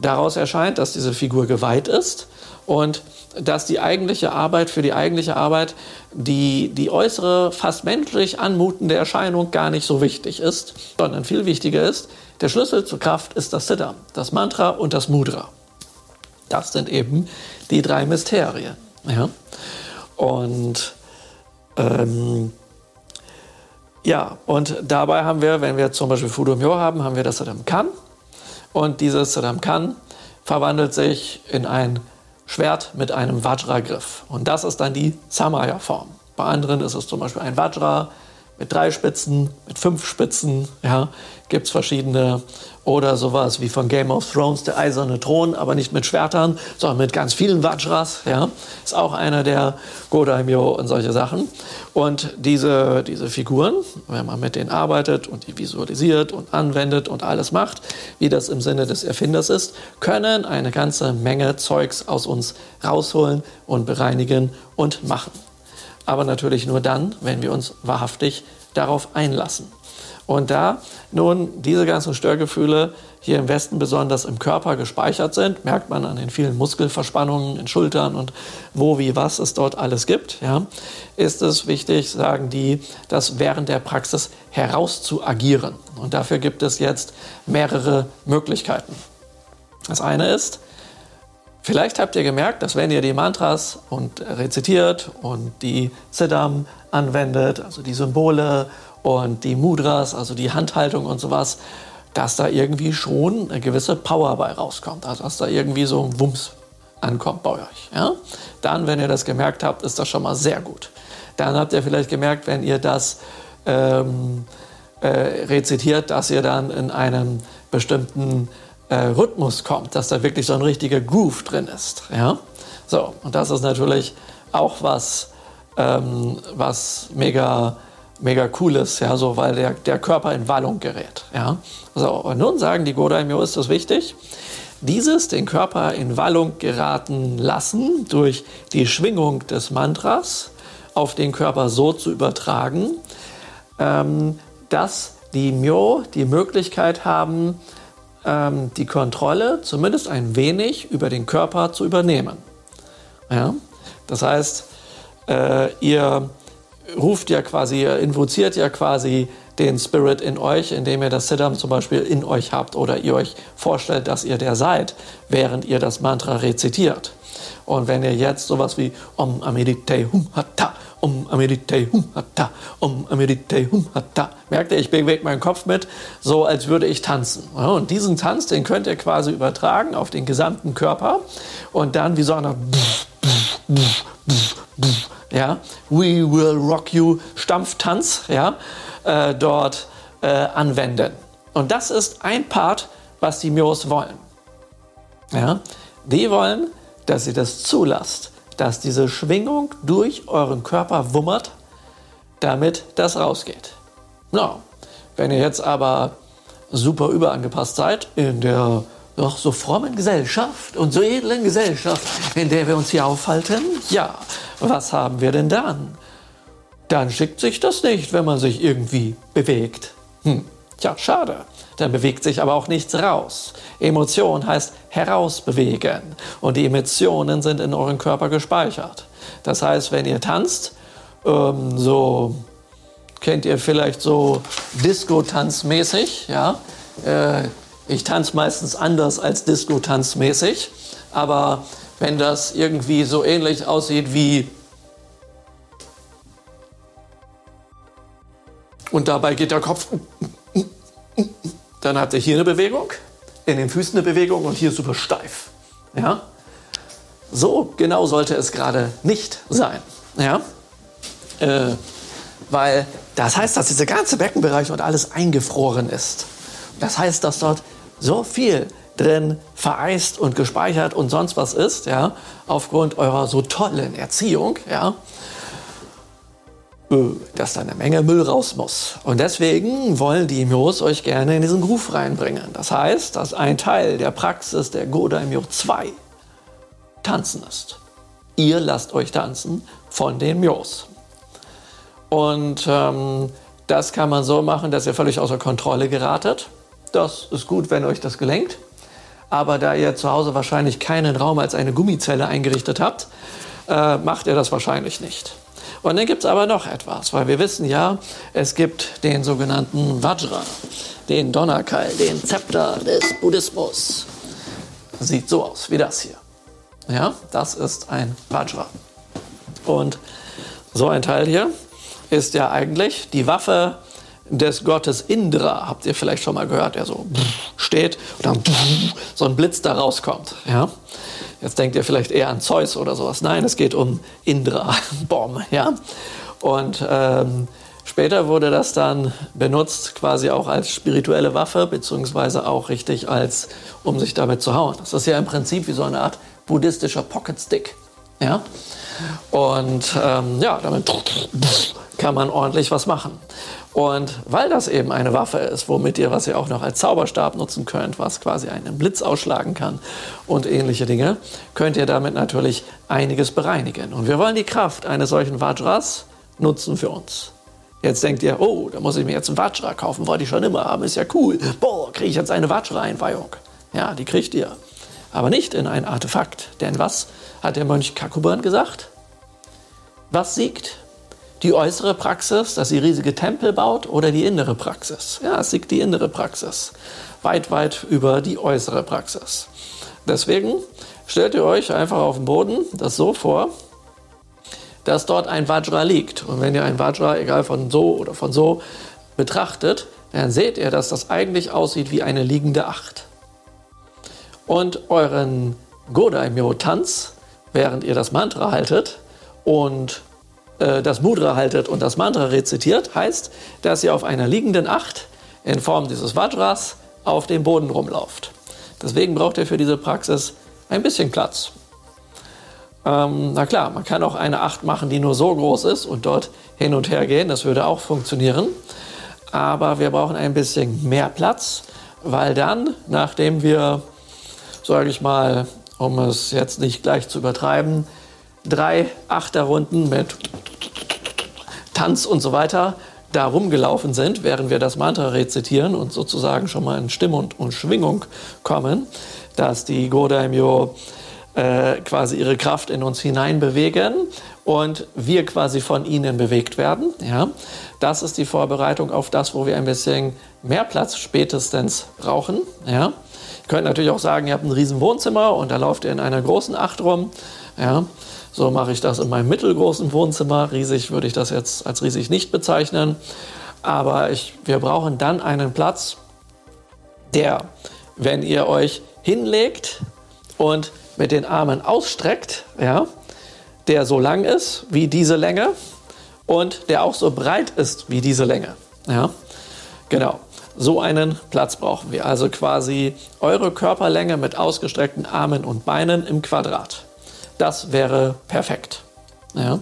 daraus erscheint, dass diese Figur geweiht ist und dass die eigentliche Arbeit für die eigentliche Arbeit die, die äußere, fast menschlich anmutende Erscheinung gar nicht so wichtig ist, sondern viel wichtiger ist, der Schlüssel zur Kraft ist das Siddha, das Mantra und das Mudra. Das sind eben die drei Mysterien. Ja? Und ähm, ja, und dabei haben wir, wenn wir zum Beispiel Fudumyo haben, haben wir das Siddham Kan. Und dieses Siddham Kan verwandelt sich in ein Schwert mit einem Vajra-Griff. Und das ist dann die Samaya-Form. Bei anderen ist es zum Beispiel ein Vajra mit drei Spitzen, mit fünf Spitzen, ja, gibt es verschiedene. Oder sowas wie von Game of Thrones, der eiserne Thron, aber nicht mit Schwertern, sondern mit ganz vielen Vajras. Ja. Ist auch einer der Godaimyo und solche Sachen. Und diese, diese Figuren, wenn man mit denen arbeitet und die visualisiert und anwendet und alles macht, wie das im Sinne des Erfinders ist, können eine ganze Menge Zeugs aus uns rausholen und bereinigen und machen aber natürlich nur dann, wenn wir uns wahrhaftig darauf einlassen. Und da nun diese ganzen Störgefühle hier im Westen besonders im Körper gespeichert sind, merkt man an den vielen Muskelverspannungen in Schultern und wo, wie, was es dort alles gibt, ja, ist es wichtig, sagen die, das während der Praxis herauszuagieren. Und dafür gibt es jetzt mehrere Möglichkeiten. Das eine ist, Vielleicht habt ihr gemerkt, dass wenn ihr die Mantras und rezitiert und die Siddham anwendet, also die Symbole und die Mudras, also die Handhaltung und sowas, dass da irgendwie schon eine gewisse Power bei rauskommt. Also dass da irgendwie so ein Wumms ankommt bei euch. Ja? Dann, wenn ihr das gemerkt habt, ist das schon mal sehr gut. Dann habt ihr vielleicht gemerkt, wenn ihr das ähm, äh, rezitiert, dass ihr dann in einem bestimmten äh, Rhythmus kommt, dass da wirklich so ein richtiger Groove drin ist. Ja? So, und das ist natürlich auch was, ähm, was mega, mega cool ist, ja, so, weil der, der Körper in Wallung gerät. Ja? So, und nun sagen die Godaimyo, ist das wichtig, dieses den Körper in Wallung geraten lassen durch die Schwingung des Mantras auf den Körper so zu übertragen, ähm, dass die Myo die Möglichkeit haben, ähm, die Kontrolle zumindest ein wenig über den Körper zu übernehmen. Ja? Das heißt, äh, ihr ruft ja quasi, ihr invoziert ja quasi den Spirit in euch, indem ihr das Siddham zum Beispiel in euch habt oder ihr euch vorstellt, dass ihr der seid, während ihr das Mantra rezitiert. Und wenn ihr jetzt sowas wie Om Amedite Hum Hatta um Amedite hum hatta, um Amedite hum hatta. Merkt ihr, ich bewege meinen Kopf mit, so als würde ich tanzen. und diesen Tanz, den könnt ihr quasi übertragen auf den gesamten Körper und dann wie so eine ja, We Will Rock You Stampftanz ja, äh, dort äh, anwenden. Und das ist ein Part, was die Mios wollen. Ja, die wollen, dass ihr das zulasst dass diese Schwingung durch euren Körper wummert, damit das rausgeht. No. Wenn ihr jetzt aber super überangepasst seid in der doch so frommen Gesellschaft und so edlen Gesellschaft, in der wir uns hier aufhalten, ja, was haben wir denn dann? Dann schickt sich das nicht, wenn man sich irgendwie bewegt. Hm, tja, schade. Dann bewegt sich aber auch nichts raus. Emotion heißt herausbewegen und die Emotionen sind in euren Körper gespeichert. Das heißt, wenn ihr tanzt, ähm, so kennt ihr vielleicht so Disco-Tanzmäßig. Ja? Äh, ich tanze meistens anders als Disco-Tanzmäßig. Aber wenn das irgendwie so ähnlich aussieht wie und dabei geht der Kopf, dann habt ihr hier eine Bewegung, in den Füßen eine Bewegung und hier super steif. Ja? So genau sollte es gerade nicht sein. Ja? Äh, weil das heißt, dass dieser ganze Beckenbereich und alles eingefroren ist. Das heißt, dass dort so viel drin vereist und gespeichert und sonst was ist, ja, aufgrund eurer so tollen Erziehung, ja, dass da eine Menge Müll raus muss. Und deswegen wollen die Myos euch gerne in diesen Groove reinbringen. Das heißt, dass ein Teil der Praxis der Godaimyo 2 tanzen ist. Ihr lasst euch tanzen von den Myos. Und ähm, das kann man so machen, dass ihr völlig außer Kontrolle geratet. Das ist gut, wenn euch das gelenkt. Aber da ihr zu Hause wahrscheinlich keinen Raum als eine Gummizelle eingerichtet habt, äh, macht ihr das wahrscheinlich nicht. Und dann gibt es aber noch etwas, weil wir wissen ja, es gibt den sogenannten Vajra, den Donnerkeil, den Zepter des Buddhismus. Sieht so aus wie das hier. Ja, das ist ein Vajra. Und so ein Teil hier ist ja eigentlich die Waffe des Gottes Indra, habt ihr vielleicht schon mal gehört, der so steht und dann so ein Blitz da rauskommt. Ja? Jetzt denkt ihr vielleicht eher an Zeus oder sowas. Nein, es geht um Indra, Bom. Ja? Und ähm, später wurde das dann benutzt quasi auch als spirituelle Waffe, beziehungsweise auch richtig als, um sich damit zu hauen. Das ist ja im Prinzip wie so eine Art buddhistischer Pocketstick. Ja? Und ähm, ja, damit kann man ordentlich was machen. Und weil das eben eine Waffe ist, womit ihr, was ihr auch noch als Zauberstab nutzen könnt, was quasi einen Blitz ausschlagen kann und ähnliche Dinge, könnt ihr damit natürlich einiges bereinigen. Und wir wollen die Kraft eines solchen Vajras nutzen für uns. Jetzt denkt ihr, oh, da muss ich mir jetzt ein Vajra kaufen, wollte ich schon immer haben, ist ja cool. Boah, kriege ich jetzt eine Vajra-Einweihung. Ja, die kriegt ihr. Aber nicht in ein Artefakt. Denn was hat der Mönch Kakuban gesagt? Was siegt? Die äußere Praxis, dass sie riesige Tempel baut, oder die innere Praxis? Ja, es liegt die innere Praxis. Weit, weit über die äußere Praxis. Deswegen stellt ihr euch einfach auf den Boden das so vor, dass dort ein Vajra liegt. Und wenn ihr ein Vajra, egal von so oder von so, betrachtet, dann seht ihr, dass das eigentlich aussieht wie eine liegende Acht. Und euren Godaimyo-Tanz, während ihr das Mantra haltet und äh, das Mudra haltet und das Mantra rezitiert, heißt, dass ihr auf einer liegenden Acht in Form dieses Vajras auf dem Boden rumlauft. Deswegen braucht ihr für diese Praxis ein bisschen Platz. Ähm, na klar, man kann auch eine Acht machen, die nur so groß ist und dort hin und her gehen. Das würde auch funktionieren. Aber wir brauchen ein bisschen mehr Platz, weil dann, nachdem wir, sage ich mal, um es jetzt nicht gleich zu übertreiben, drei Achterrunden mit Tanz und so weiter da rumgelaufen sind, während wir das Mantra rezitieren und sozusagen schon mal in Stimmung und Schwingung kommen, dass die Godaimyo äh, quasi ihre Kraft in uns hineinbewegen und wir quasi von ihnen bewegt werden. Ja? Das ist die Vorbereitung auf das, wo wir ein bisschen mehr Platz spätestens brauchen. Ja? Ihr könnt natürlich auch sagen, ihr habt ein riesen Wohnzimmer und da lauft ihr in einer großen Acht rum. Ja? So mache ich das in meinem mittelgroßen Wohnzimmer. Riesig würde ich das jetzt als riesig nicht bezeichnen. Aber ich, wir brauchen dann einen Platz, der, wenn ihr euch hinlegt und mit den Armen ausstreckt, ja, der so lang ist wie diese Länge und der auch so breit ist wie diese Länge. Ja, genau. So einen Platz brauchen wir. Also quasi eure Körperlänge mit ausgestreckten Armen und Beinen im Quadrat. Das wäre perfekt. Ja.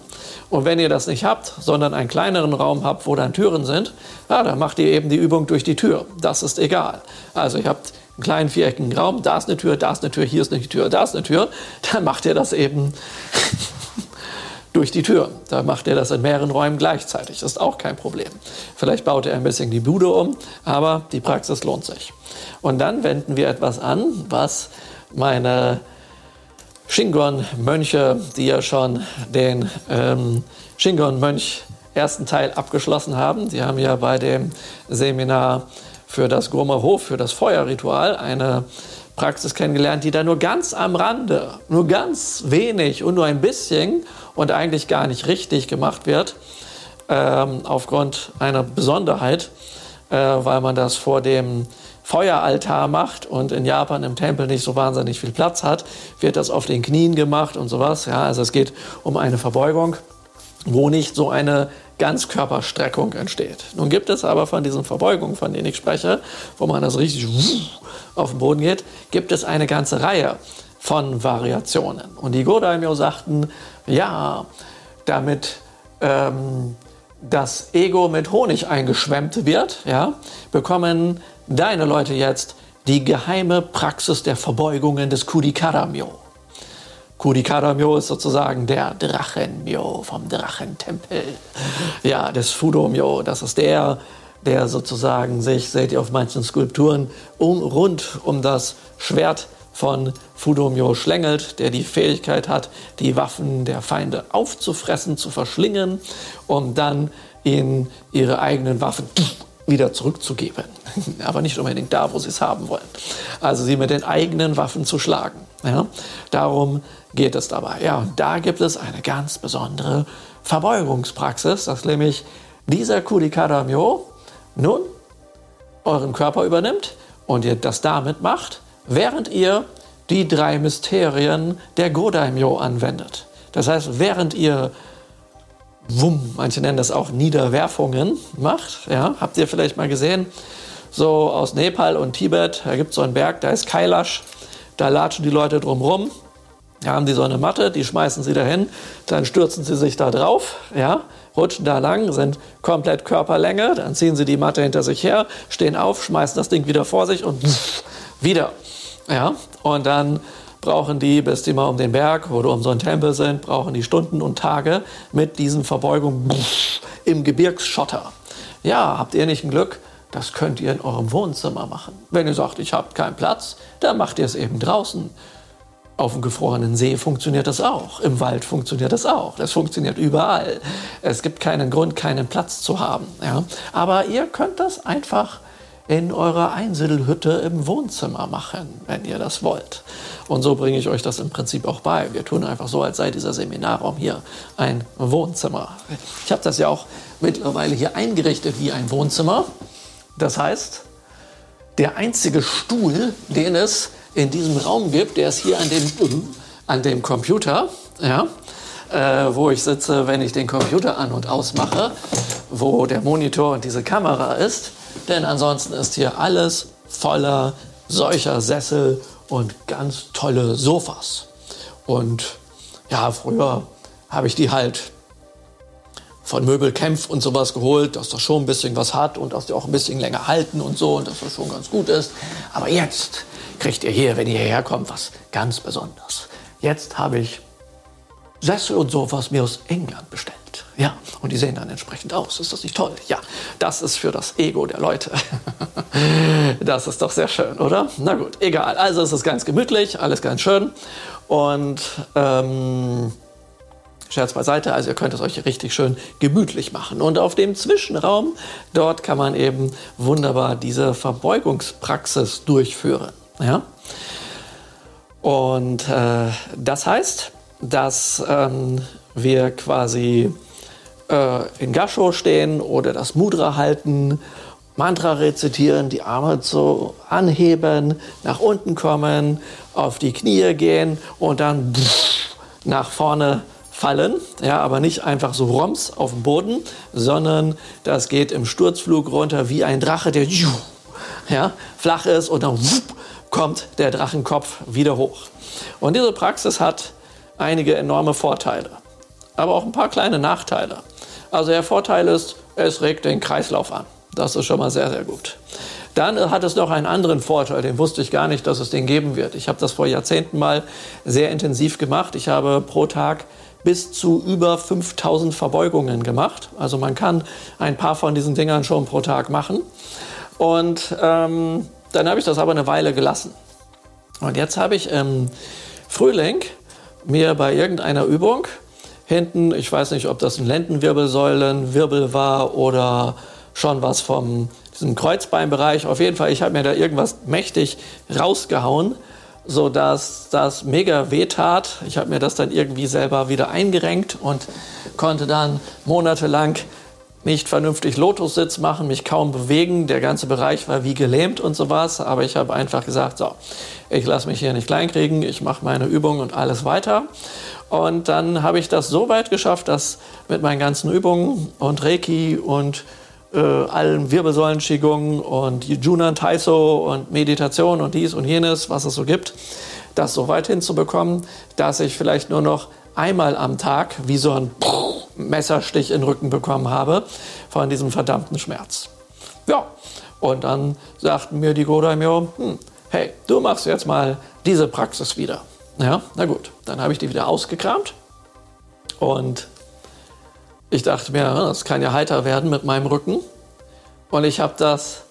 Und wenn ihr das nicht habt, sondern einen kleineren Raum habt, wo dann Türen sind, ja, dann macht ihr eben die Übung durch die Tür. Das ist egal. Also ihr habt einen kleinen viereckigen Raum, da ist eine Tür, da ist eine Tür, hier ist eine Tür, da ist eine Tür. Dann macht ihr das eben durch die Tür. Da macht ihr das in mehreren Räumen gleichzeitig. Das ist auch kein Problem. Vielleicht baut ihr ein bisschen die Bude um, aber die Praxis lohnt sich. Und dann wenden wir etwas an, was meine Shingon-Mönche, die ja schon den ähm, Shingon-Mönch ersten Teil abgeschlossen haben. Sie haben ja bei dem Seminar für das Gurmer Hof, für das Feuerritual eine Praxis kennengelernt, die da nur ganz am Rande, nur ganz wenig und nur ein bisschen und eigentlich gar nicht richtig gemacht wird, ähm, aufgrund einer Besonderheit, äh, weil man das vor dem Feueraltar macht und in Japan im Tempel nicht so wahnsinnig viel Platz hat, wird das auf den Knien gemacht und sowas. Ja, also es geht um eine Verbeugung, wo nicht so eine Ganzkörperstreckung entsteht. Nun gibt es aber von diesen Verbeugungen, von denen ich spreche, wo man das richtig auf den Boden geht, gibt es eine ganze Reihe von Variationen. Und die Godaimyo sagten, ja, damit ähm, das Ego mit Honig eingeschwemmt wird, ja, bekommen deine Leute jetzt die geheime Praxis der Verbeugungen des Kudikaramyo. Kudikaramyo ist sozusagen der Drachenmyo vom Drachentempel. Ja, des Fudomyo. Das ist der, der sozusagen sich, seht ihr auf manchen Skulpturen, um, rund um das Schwert von Fudomyo schlängelt, der die Fähigkeit hat, die Waffen der Feinde aufzufressen, zu verschlingen, um dann in ihre eigenen Waffen wieder zurückzugeben. Aber nicht unbedingt da, wo sie es haben wollen. Also sie mit den eigenen Waffen zu schlagen. Ja? Darum geht es dabei. Ja, und da gibt es eine ganz besondere Verbeugungspraxis, dass nämlich dieser Kudikada Myo nun euren Körper übernimmt und ihr das damit macht, während ihr die drei Mysterien der Godaimyo anwendet. Das heißt, während ihr Wumm, manche nennen das auch Niederwerfungen. Macht. Ja, habt ihr vielleicht mal gesehen, so aus Nepal und Tibet, da gibt es so einen Berg, da ist Kailash, da latschen die Leute drumrum, da haben die so eine Matte, die schmeißen sie dahin, dann stürzen sie sich da drauf, ja, rutschen da lang, sind komplett Körperlänge, dann ziehen sie die Matte hinter sich her, stehen auf, schmeißen das Ding wieder vor sich und wieder. Ja, und dann brauchen die, bis die mal um den Berg oder um so einen Tempel sind, brauchen die Stunden und Tage mit diesen Verbeugungen im Gebirgsschotter. Ja, habt ihr nicht ein Glück? Das könnt ihr in eurem Wohnzimmer machen. Wenn ihr sagt, ich habe keinen Platz, dann macht ihr es eben draußen. Auf dem gefrorenen See funktioniert das auch. Im Wald funktioniert das auch. Das funktioniert überall. Es gibt keinen Grund, keinen Platz zu haben. Ja? Aber ihr könnt das einfach in eurer Einsiedelhütte im Wohnzimmer machen, wenn ihr das wollt. Und so bringe ich euch das im Prinzip auch bei. Wir tun einfach so, als sei dieser Seminarraum hier ein Wohnzimmer. Ich habe das ja auch mittlerweile hier eingerichtet wie ein Wohnzimmer. Das heißt, der einzige Stuhl, den es in diesem Raum gibt, der ist hier an dem, an dem Computer, ja, äh, wo ich sitze, wenn ich den Computer an und ausmache, wo der Monitor und diese Kamera ist. Denn ansonsten ist hier alles voller solcher Sessel und ganz tolle Sofas. Und ja, früher habe ich die halt von Möbelkämpf und sowas geholt, dass das schon ein bisschen was hat und dass die auch ein bisschen länger halten und so und dass das schon ganz gut ist. Aber jetzt kriegt ihr hier, wenn ihr hierher kommt, was ganz Besonderes. Jetzt habe ich Sessel und Sofas mir aus England bestellt. Ja, und die sehen dann entsprechend aus. Ist das nicht toll? Ja, das ist für das Ego der Leute. das ist doch sehr schön, oder? Na gut, egal. Also es ist ganz gemütlich, alles ganz schön. Und ähm, Scherz beiseite, also ihr könnt es euch richtig schön gemütlich machen. Und auf dem Zwischenraum, dort kann man eben wunderbar diese Verbeugungspraxis durchführen. Ja? Und äh, das heißt, dass ähm, wir quasi äh, in Gasho stehen oder das Mudra halten, Mantra rezitieren, die Arme so anheben, nach unten kommen, auf die Knie gehen und dann nach vorne fallen. Ja, aber nicht einfach so roms auf dem Boden, sondern das geht im Sturzflug runter wie ein Drache, der ja, flach ist und dann kommt der Drachenkopf wieder hoch. Und diese Praxis hat einige enorme Vorteile, aber auch ein paar kleine Nachteile. Also der Vorteil ist, es regt den Kreislauf an. Das ist schon mal sehr, sehr gut. Dann hat es noch einen anderen Vorteil, den wusste ich gar nicht, dass es den geben wird. Ich habe das vor Jahrzehnten mal sehr intensiv gemacht. Ich habe pro Tag bis zu über 5000 Verbeugungen gemacht. Also man kann ein paar von diesen Dingern schon pro Tag machen. Und ähm, dann habe ich das aber eine Weile gelassen. Und jetzt habe ich im Frühling mir bei irgendeiner Übung hinten. Ich weiß nicht, ob das ein Lendenwirbelsäulenwirbel war oder schon was vom diesem Kreuzbeinbereich. Auf jeden Fall, ich habe mir da irgendwas mächtig rausgehauen, sodass das mega wehtat. Ich habe mir das dann irgendwie selber wieder eingerenkt und konnte dann monatelang nicht vernünftig Lotussitz machen, mich kaum bewegen. Der ganze Bereich war wie gelähmt und sowas. Aber ich habe einfach gesagt, so, ich lasse mich hier nicht kleinkriegen, ich mache meine Übungen und alles weiter. Und dann habe ich das so weit geschafft, dass mit meinen ganzen Übungen und Reiki und äh, allen Wirbelsäulen Qigong und Junan Taiso und Meditation und dies und jenes, was es so gibt, das so weit hinzubekommen, dass ich vielleicht nur noch einmal am Tag wie so ein Messerstich in den Rücken bekommen habe von diesem verdammten Schmerz. Ja, und dann sagten mir die Godaimyo, hm, hey, du machst jetzt mal diese Praxis wieder. Ja, na gut, dann habe ich die wieder ausgekramt und ich dachte mir, das kann ja heiter werden mit meinem Rücken. Und ich habe das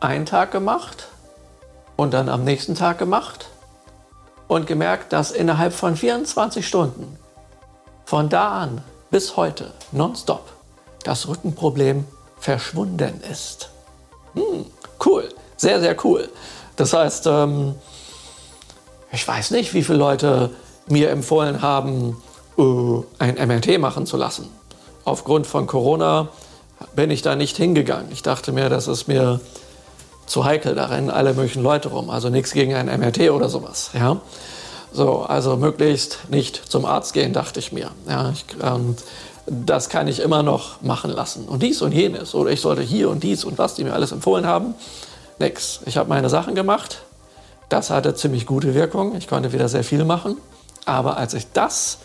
einen Tag gemacht und dann am nächsten Tag gemacht und gemerkt, dass innerhalb von 24 Stunden von da an bis heute nonstop das Rückenproblem verschwunden ist. Hm, cool, sehr, sehr cool. Das heißt, ähm, ich weiß nicht, wie viele Leute mir empfohlen haben, äh, ein MRT machen zu lassen. Aufgrund von Corona bin ich da nicht hingegangen. Ich dachte mir, das ist mir zu heikel, da rennen alle möglichen Leute rum. Also nichts gegen ein MRT oder sowas. Ja? So, also möglichst nicht zum Arzt gehen, dachte ich mir. Ja, ich, ähm, das kann ich immer noch machen lassen. Und dies und jenes. Oder ich sollte hier und dies und was, die mir alles empfohlen haben. Nix. Ich habe meine Sachen gemacht. Das hatte ziemlich gute Wirkung. Ich konnte wieder sehr viel machen. Aber als ich das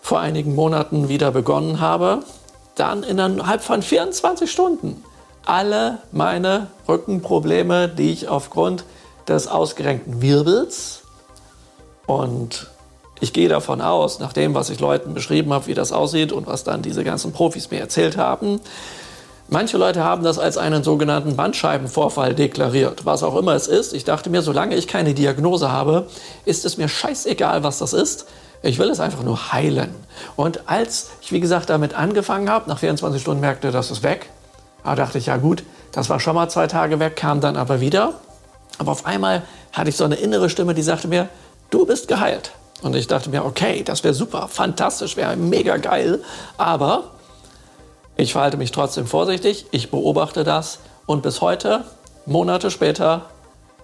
vor einigen Monaten wieder begonnen habe, dann innerhalb von 24 Stunden alle meine Rückenprobleme, die ich aufgrund des ausgerenkten Wirbels und ich gehe davon aus, nach dem, was ich Leuten beschrieben habe, wie das aussieht und was dann diese ganzen Profis mir erzählt haben, Manche Leute haben das als einen sogenannten Bandscheibenvorfall deklariert, was auch immer es ist. Ich dachte mir, solange ich keine Diagnose habe, ist es mir scheißegal, was das ist. Ich will es einfach nur heilen. Und als ich, wie gesagt, damit angefangen habe, nach 24 Stunden merkte, das ist weg, da dachte ich, ja gut, das war schon mal zwei Tage weg, kam dann aber wieder. Aber auf einmal hatte ich so eine innere Stimme, die sagte mir, du bist geheilt. Und ich dachte mir, okay, das wäre super, fantastisch, wäre mega geil. Aber ich verhalte mich trotzdem vorsichtig, ich beobachte das und bis heute, Monate später,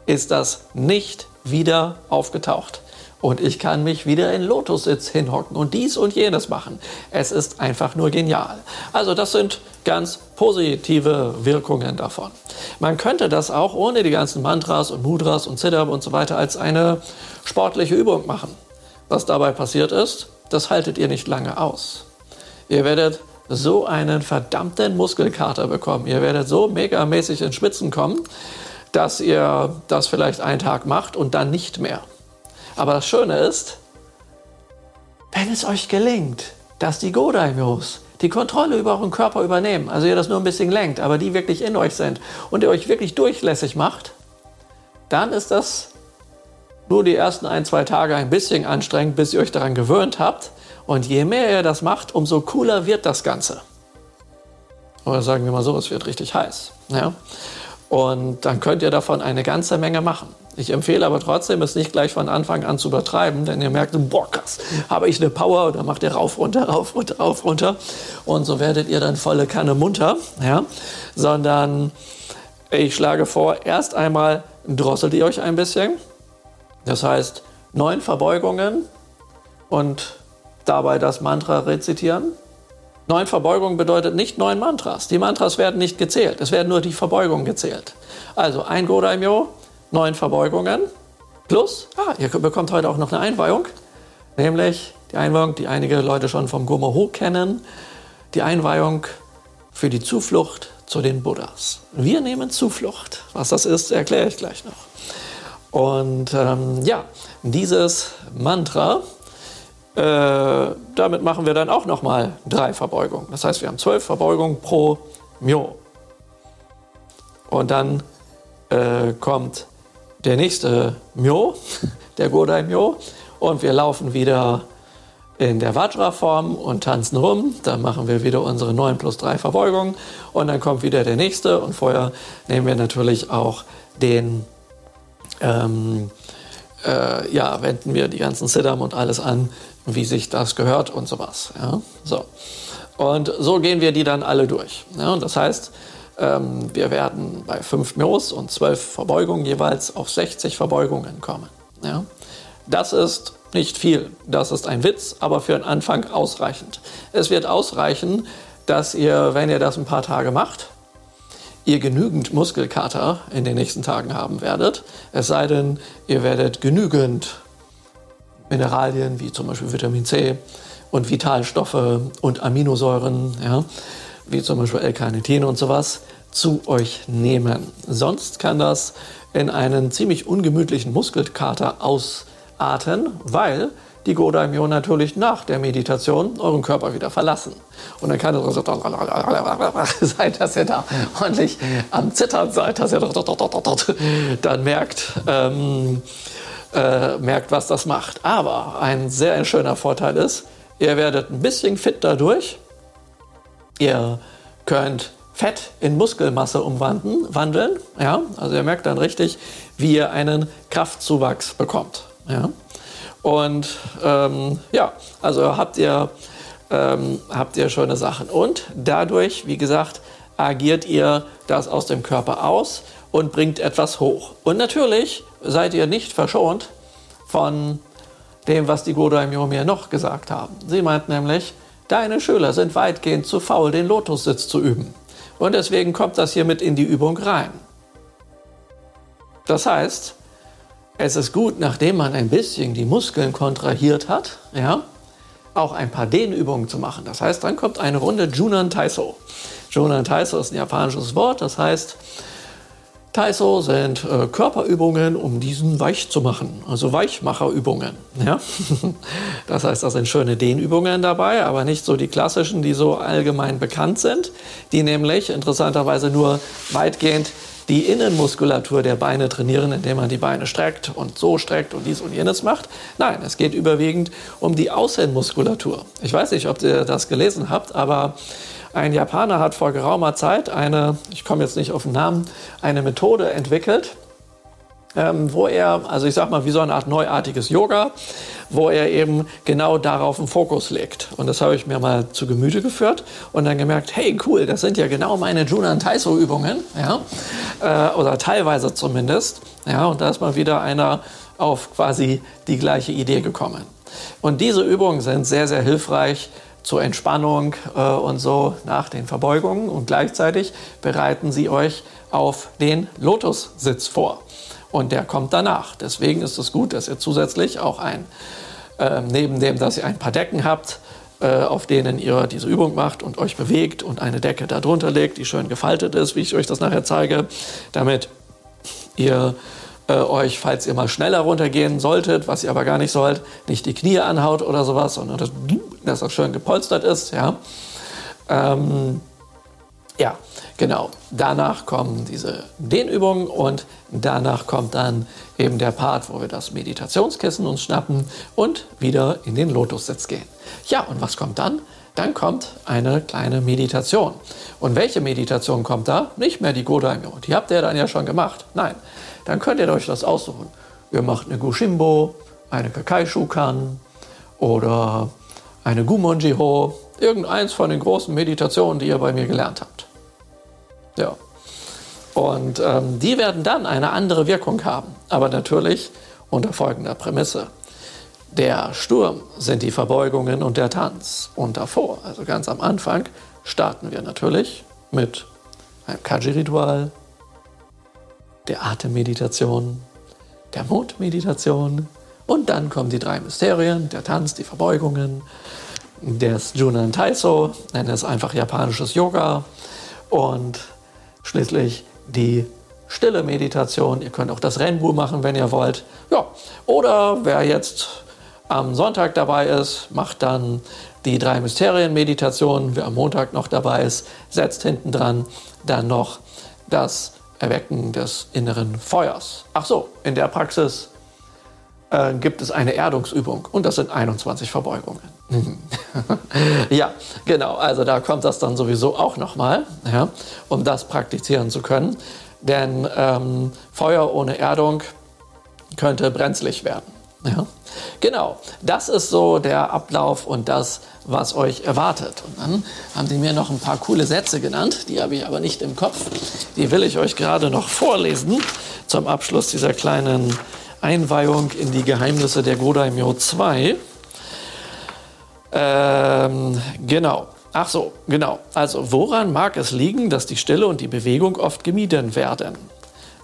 ist das nicht wieder aufgetaucht. Und ich kann mich wieder in Lotussitz hinhocken und dies und jenes machen. Es ist einfach nur genial. Also das sind ganz positive Wirkungen davon. Man könnte das auch ohne die ganzen Mantras und Mudras und Siddham und so weiter als eine sportliche Übung machen. Was dabei passiert ist, das haltet ihr nicht lange aus. Ihr werdet so einen verdammten Muskelkater bekommen. Ihr werdet so megamäßig in Schwitzen kommen, dass ihr das vielleicht einen Tag macht und dann nicht mehr. Aber das Schöne ist, wenn es euch gelingt, dass die Godaimyos die Kontrolle über euren Körper übernehmen, also ihr das nur ein bisschen lenkt, aber die wirklich in euch sind und ihr euch wirklich durchlässig macht, dann ist das nur die ersten ein, zwei Tage ein bisschen anstrengend, bis ihr euch daran gewöhnt habt. Und je mehr ihr das macht, umso cooler wird das Ganze. Oder sagen wir mal so, es wird richtig heiß. Ja? Und dann könnt ihr davon eine ganze Menge machen. Ich empfehle aber trotzdem, es nicht gleich von Anfang an zu übertreiben, denn ihr merkt, boah, krass, habe ich eine Power oder macht ihr rauf, runter, rauf, runter, rauf, runter. Und so werdet ihr dann volle Kanne munter. Ja? Sondern ich schlage vor, erst einmal drosselt ihr euch ein bisschen. Das heißt, neun Verbeugungen und dabei das Mantra rezitieren. Neun Verbeugungen bedeutet nicht neun Mantras. Die Mantras werden nicht gezählt. Es werden nur die Verbeugungen gezählt. Also ein Godaimyo, neun Verbeugungen plus, ah, ihr bekommt heute auch noch eine Einweihung, nämlich die Einweihung, die einige Leute schon vom Gomoho kennen, die Einweihung für die Zuflucht zu den Buddhas. Wir nehmen Zuflucht. Was das ist, erkläre ich gleich noch. Und ähm, ja, dieses Mantra äh, damit machen wir dann auch nochmal drei Verbeugungen. Das heißt, wir haben zwölf Verbeugungen pro Myo. Und dann äh, kommt der nächste Myo, der Godai Myo, und wir laufen wieder in der Vajra-Form und tanzen rum. Dann machen wir wieder unsere 9 plus 3 Verbeugungen und dann kommt wieder der nächste. Und vorher nehmen wir natürlich auch den, ähm, äh, ja, wenden wir die ganzen Siddham und alles an, wie sich das gehört und sowas. Ja? So. Und so gehen wir die dann alle durch. Ja? Und das heißt, ähm, wir werden bei 5 Myos und 12 Verbeugungen jeweils auf 60 Verbeugungen kommen. Ja? Das ist nicht viel, das ist ein Witz, aber für den Anfang ausreichend. Es wird ausreichen, dass ihr, wenn ihr das ein paar Tage macht, ihr genügend Muskelkater in den nächsten Tagen haben werdet. Es sei denn, ihr werdet genügend Mineralien wie zum Beispiel Vitamin C und Vitalstoffe und Aminosäuren, ja, wie zum Beispiel L-Carnitin und sowas, zu euch nehmen. Sonst kann das in einen ziemlich ungemütlichen Muskelkater ausarten, weil die Godaimyo natürlich nach der Meditation euren Körper wieder verlassen. Und dann kann es so sein, dass ihr da ordentlich am Zittern seid, dass ihr dann merkt, ähm, äh, merkt, was das macht. Aber ein sehr schöner Vorteil ist, ihr werdet ein bisschen fit dadurch. Ihr könnt Fett in Muskelmasse umwandeln. Ja? Also ihr merkt dann richtig, wie ihr einen Kraftzuwachs bekommt. Ja? Und ähm, ja, also habt ihr, ähm, habt ihr schöne Sachen. Und dadurch, wie gesagt, agiert ihr das aus dem Körper aus und bringt etwas hoch. Und natürlich seid ihr nicht verschont von dem, was die Godaimyo mir noch gesagt haben. Sie meint nämlich, deine Schüler sind weitgehend zu faul, den Lotussitz zu üben. Und deswegen kommt das hier mit in die Übung rein. Das heißt, es ist gut, nachdem man ein bisschen die Muskeln kontrahiert hat, ja, auch ein paar Dehnübungen zu machen. Das heißt, dann kommt eine Runde Junan Taiso. Junan Taiso ist ein japanisches Wort, das heißt, Taiso sind äh, Körperübungen, um diesen weich zu machen, also Weichmacherübungen. Ja? Das heißt, da sind schöne Dehnübungen dabei, aber nicht so die klassischen, die so allgemein bekannt sind, die nämlich interessanterweise nur weitgehend die Innenmuskulatur der Beine trainieren, indem man die Beine streckt und so streckt und dies und jenes macht. Nein, es geht überwiegend um die Außenmuskulatur. Ich weiß nicht, ob ihr das gelesen habt, aber ein Japaner hat vor geraumer Zeit eine, ich komme jetzt nicht auf den Namen, eine Methode entwickelt, ähm, wo er, also ich sag mal, wie so eine Art neuartiges Yoga, wo er eben genau darauf einen Fokus legt. Und das habe ich mir mal zu Gemüte geführt und dann gemerkt, hey, cool, das sind ja genau meine Junan Taiso Übungen, ja, äh, oder teilweise zumindest, ja, und da ist mal wieder einer auf quasi die gleiche Idee gekommen. Und diese Übungen sind sehr, sehr hilfreich, zur Entspannung äh, und so nach den Verbeugungen und gleichzeitig bereiten sie euch auf den Lotussitz vor. Und der kommt danach. Deswegen ist es gut, dass ihr zusätzlich auch ein, äh, neben dem, dass ihr ein paar Decken habt, äh, auf denen ihr diese Übung macht und euch bewegt und eine Decke darunter legt, die schön gefaltet ist, wie ich euch das nachher zeige, damit ihr äh, euch, falls ihr mal schneller runtergehen solltet, was ihr aber gar nicht sollt, nicht die Knie anhaut oder sowas, sondern dass, das schön gepolstert ist. Ja. Ähm, ja, genau. Danach kommen diese Dehnübungen und danach kommt dann eben der Part, wo wir das Meditationskissen uns schnappen und wieder in den Lotussitz gehen. Ja, und was kommt dann? Dann kommt eine kleine Meditation. Und welche Meditation kommt da? Nicht mehr die Godaimyo. Die habt ihr dann ja schon gemacht. Nein, dann könnt ihr euch das aussuchen. Ihr macht eine Gushimbo, eine Kakai-Shukan oder eine Gumonjiho, irgendeins von den großen Meditationen, die ihr bei mir gelernt habt. Ja. Und ähm, die werden dann eine andere Wirkung haben, aber natürlich unter folgender Prämisse. Der Sturm sind die Verbeugungen und der Tanz. Und davor, also ganz am Anfang, starten wir natürlich mit einem Kaji-Ritual, der Atemmeditation, der Mondmeditation und dann kommen die drei Mysterien, der Tanz, die Verbeugungen, des Junan Taiso, nenne es einfach japanisches Yoga und schließlich die stille Meditation. Ihr könnt auch das Renbu machen, wenn ihr wollt. Ja, oder wer jetzt am Sonntag dabei ist, macht dann die drei Mysterien-Meditationen. Wer am Montag noch dabei ist, setzt hinten dran dann noch das Erwecken des inneren Feuers. Ach so, in der Praxis äh, gibt es eine Erdungsübung und das sind 21 Verbeugungen. ja, genau, also da kommt das dann sowieso auch nochmal, ja, um das praktizieren zu können. Denn ähm, Feuer ohne Erdung könnte brenzlig werden. Ja. Genau, das ist so der Ablauf und das, was euch erwartet. Und dann haben die mir noch ein paar coole Sätze genannt, die habe ich aber nicht im Kopf. Die will ich euch gerade noch vorlesen zum Abschluss dieser kleinen Einweihung in die Geheimnisse der Godaimyo 2. Ähm, genau. Ach so, genau. Also, woran mag es liegen, dass die Stille und die Bewegung oft gemieden werden?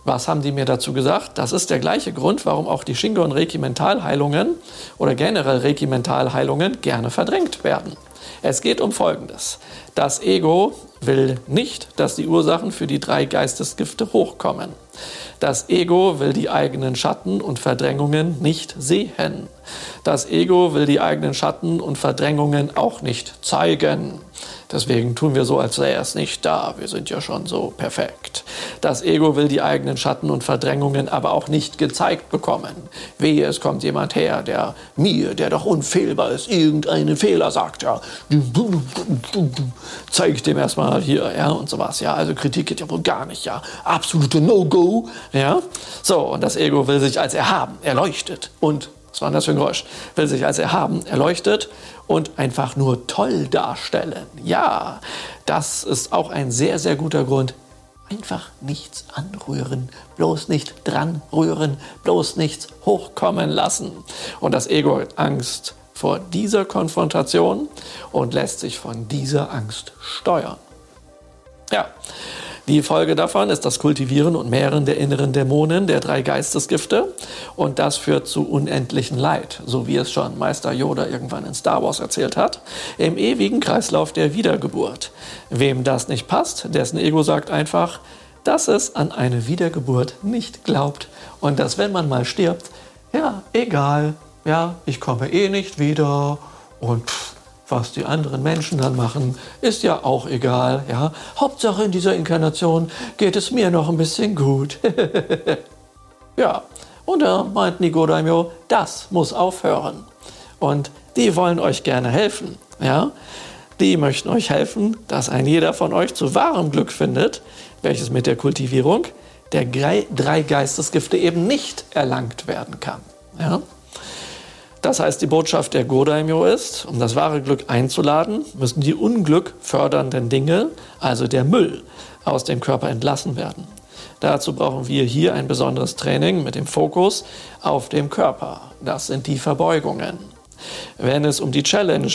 Was haben die mir dazu gesagt? Das ist der gleiche Grund, warum auch die Shingon Regimentalheilungen oder generell Regimentalheilungen gerne verdrängt werden. Es geht um Folgendes. Das Ego will nicht, dass die Ursachen für die drei Geistesgifte hochkommen. Das Ego will die eigenen Schatten und Verdrängungen nicht sehen. Das Ego will die eigenen Schatten und Verdrängungen auch nicht zeigen. Deswegen tun wir so, als wäre es nicht da. Wir sind ja schon so perfekt. Das Ego will die eigenen Schatten und Verdrängungen aber auch nicht gezeigt bekommen. Wehe, es kommt jemand her, der mir, der doch unfehlbar ist, irgendeinen Fehler sagt, ja. Zeigt dem erstmal hier, ja, und sowas, ja. Also Kritik geht ja wohl gar nicht, ja. Absolute No-Go, ja. So, und das Ego will sich als erhaben, erleuchtet und was war das für ein Geräusch? Will sich als erhaben, erleuchtet und einfach nur toll darstellen. Ja, das ist auch ein sehr, sehr guter Grund. Einfach nichts anrühren, bloß nicht dran rühren, bloß nichts hochkommen lassen. Und das Ego hat Angst vor dieser Konfrontation und lässt sich von dieser Angst steuern. Ja, die Folge davon ist das Kultivieren und Mehren der inneren Dämonen, der drei Geistesgifte. Und das führt zu unendlichen Leid, so wie es schon Meister Yoda irgendwann in Star Wars erzählt hat, im ewigen Kreislauf der Wiedergeburt. Wem das nicht passt, dessen Ego sagt einfach, dass es an eine Wiedergeburt nicht glaubt und dass wenn man mal stirbt, ja, egal, ja, ich komme eh nicht wieder und pff, was die anderen Menschen dann machen, ist ja auch egal. Ja? Hauptsache in dieser Inkarnation geht es mir noch ein bisschen gut. ja, und da meint Nico Daimyo, das muss aufhören. Und die wollen euch gerne helfen. Ja? Die möchten euch helfen, dass ein jeder von euch zu wahrem Glück findet, welches mit der Kultivierung der drei Geistesgifte eben nicht erlangt werden kann. Ja? Das heißt, die Botschaft der Godaimyo ist, um das wahre Glück einzuladen, müssen die Unglück fördernden Dinge, also der Müll, aus dem Körper entlassen werden. Dazu brauchen wir hier ein besonderes Training mit dem Fokus auf dem Körper. Das sind die Verbeugungen. Wenn es um die Challenge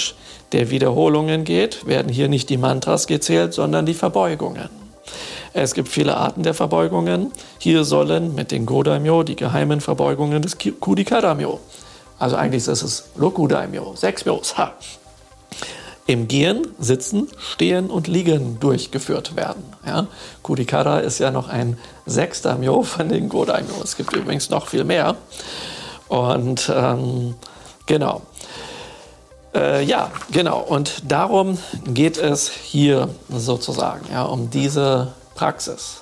der Wiederholungen geht, werden hier nicht die Mantras gezählt, sondern die Verbeugungen. Es gibt viele Arten der Verbeugungen. Hier sollen mit den Godaimyo die geheimen Verbeugungen des Kudikaramyo also eigentlich ist es Loku Daimyo, sechs Myos, ha. Im Gehen, Sitzen, Stehen und Liegen durchgeführt werden. Ja? Kudikara ist ja noch ein sechster Myo von den Godaimyo. Es gibt übrigens noch viel mehr. Und ähm, genau. Äh, ja, genau. Und darum geht es hier sozusagen, ja, um diese Praxis.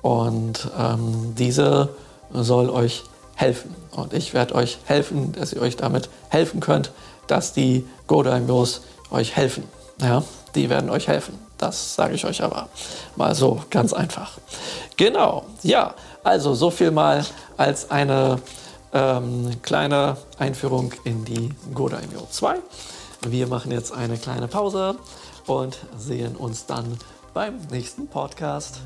Und ähm, diese soll euch helfen. Und ich werde euch helfen, dass ihr euch damit helfen könnt, dass die Godaimyos euch helfen. Ja, die werden euch helfen. Das sage ich euch aber mal so ganz einfach. Genau, ja, also so viel mal als eine ähm, kleine Einführung in die Godaimyo 2. Wir machen jetzt eine kleine Pause und sehen uns dann beim nächsten Podcast.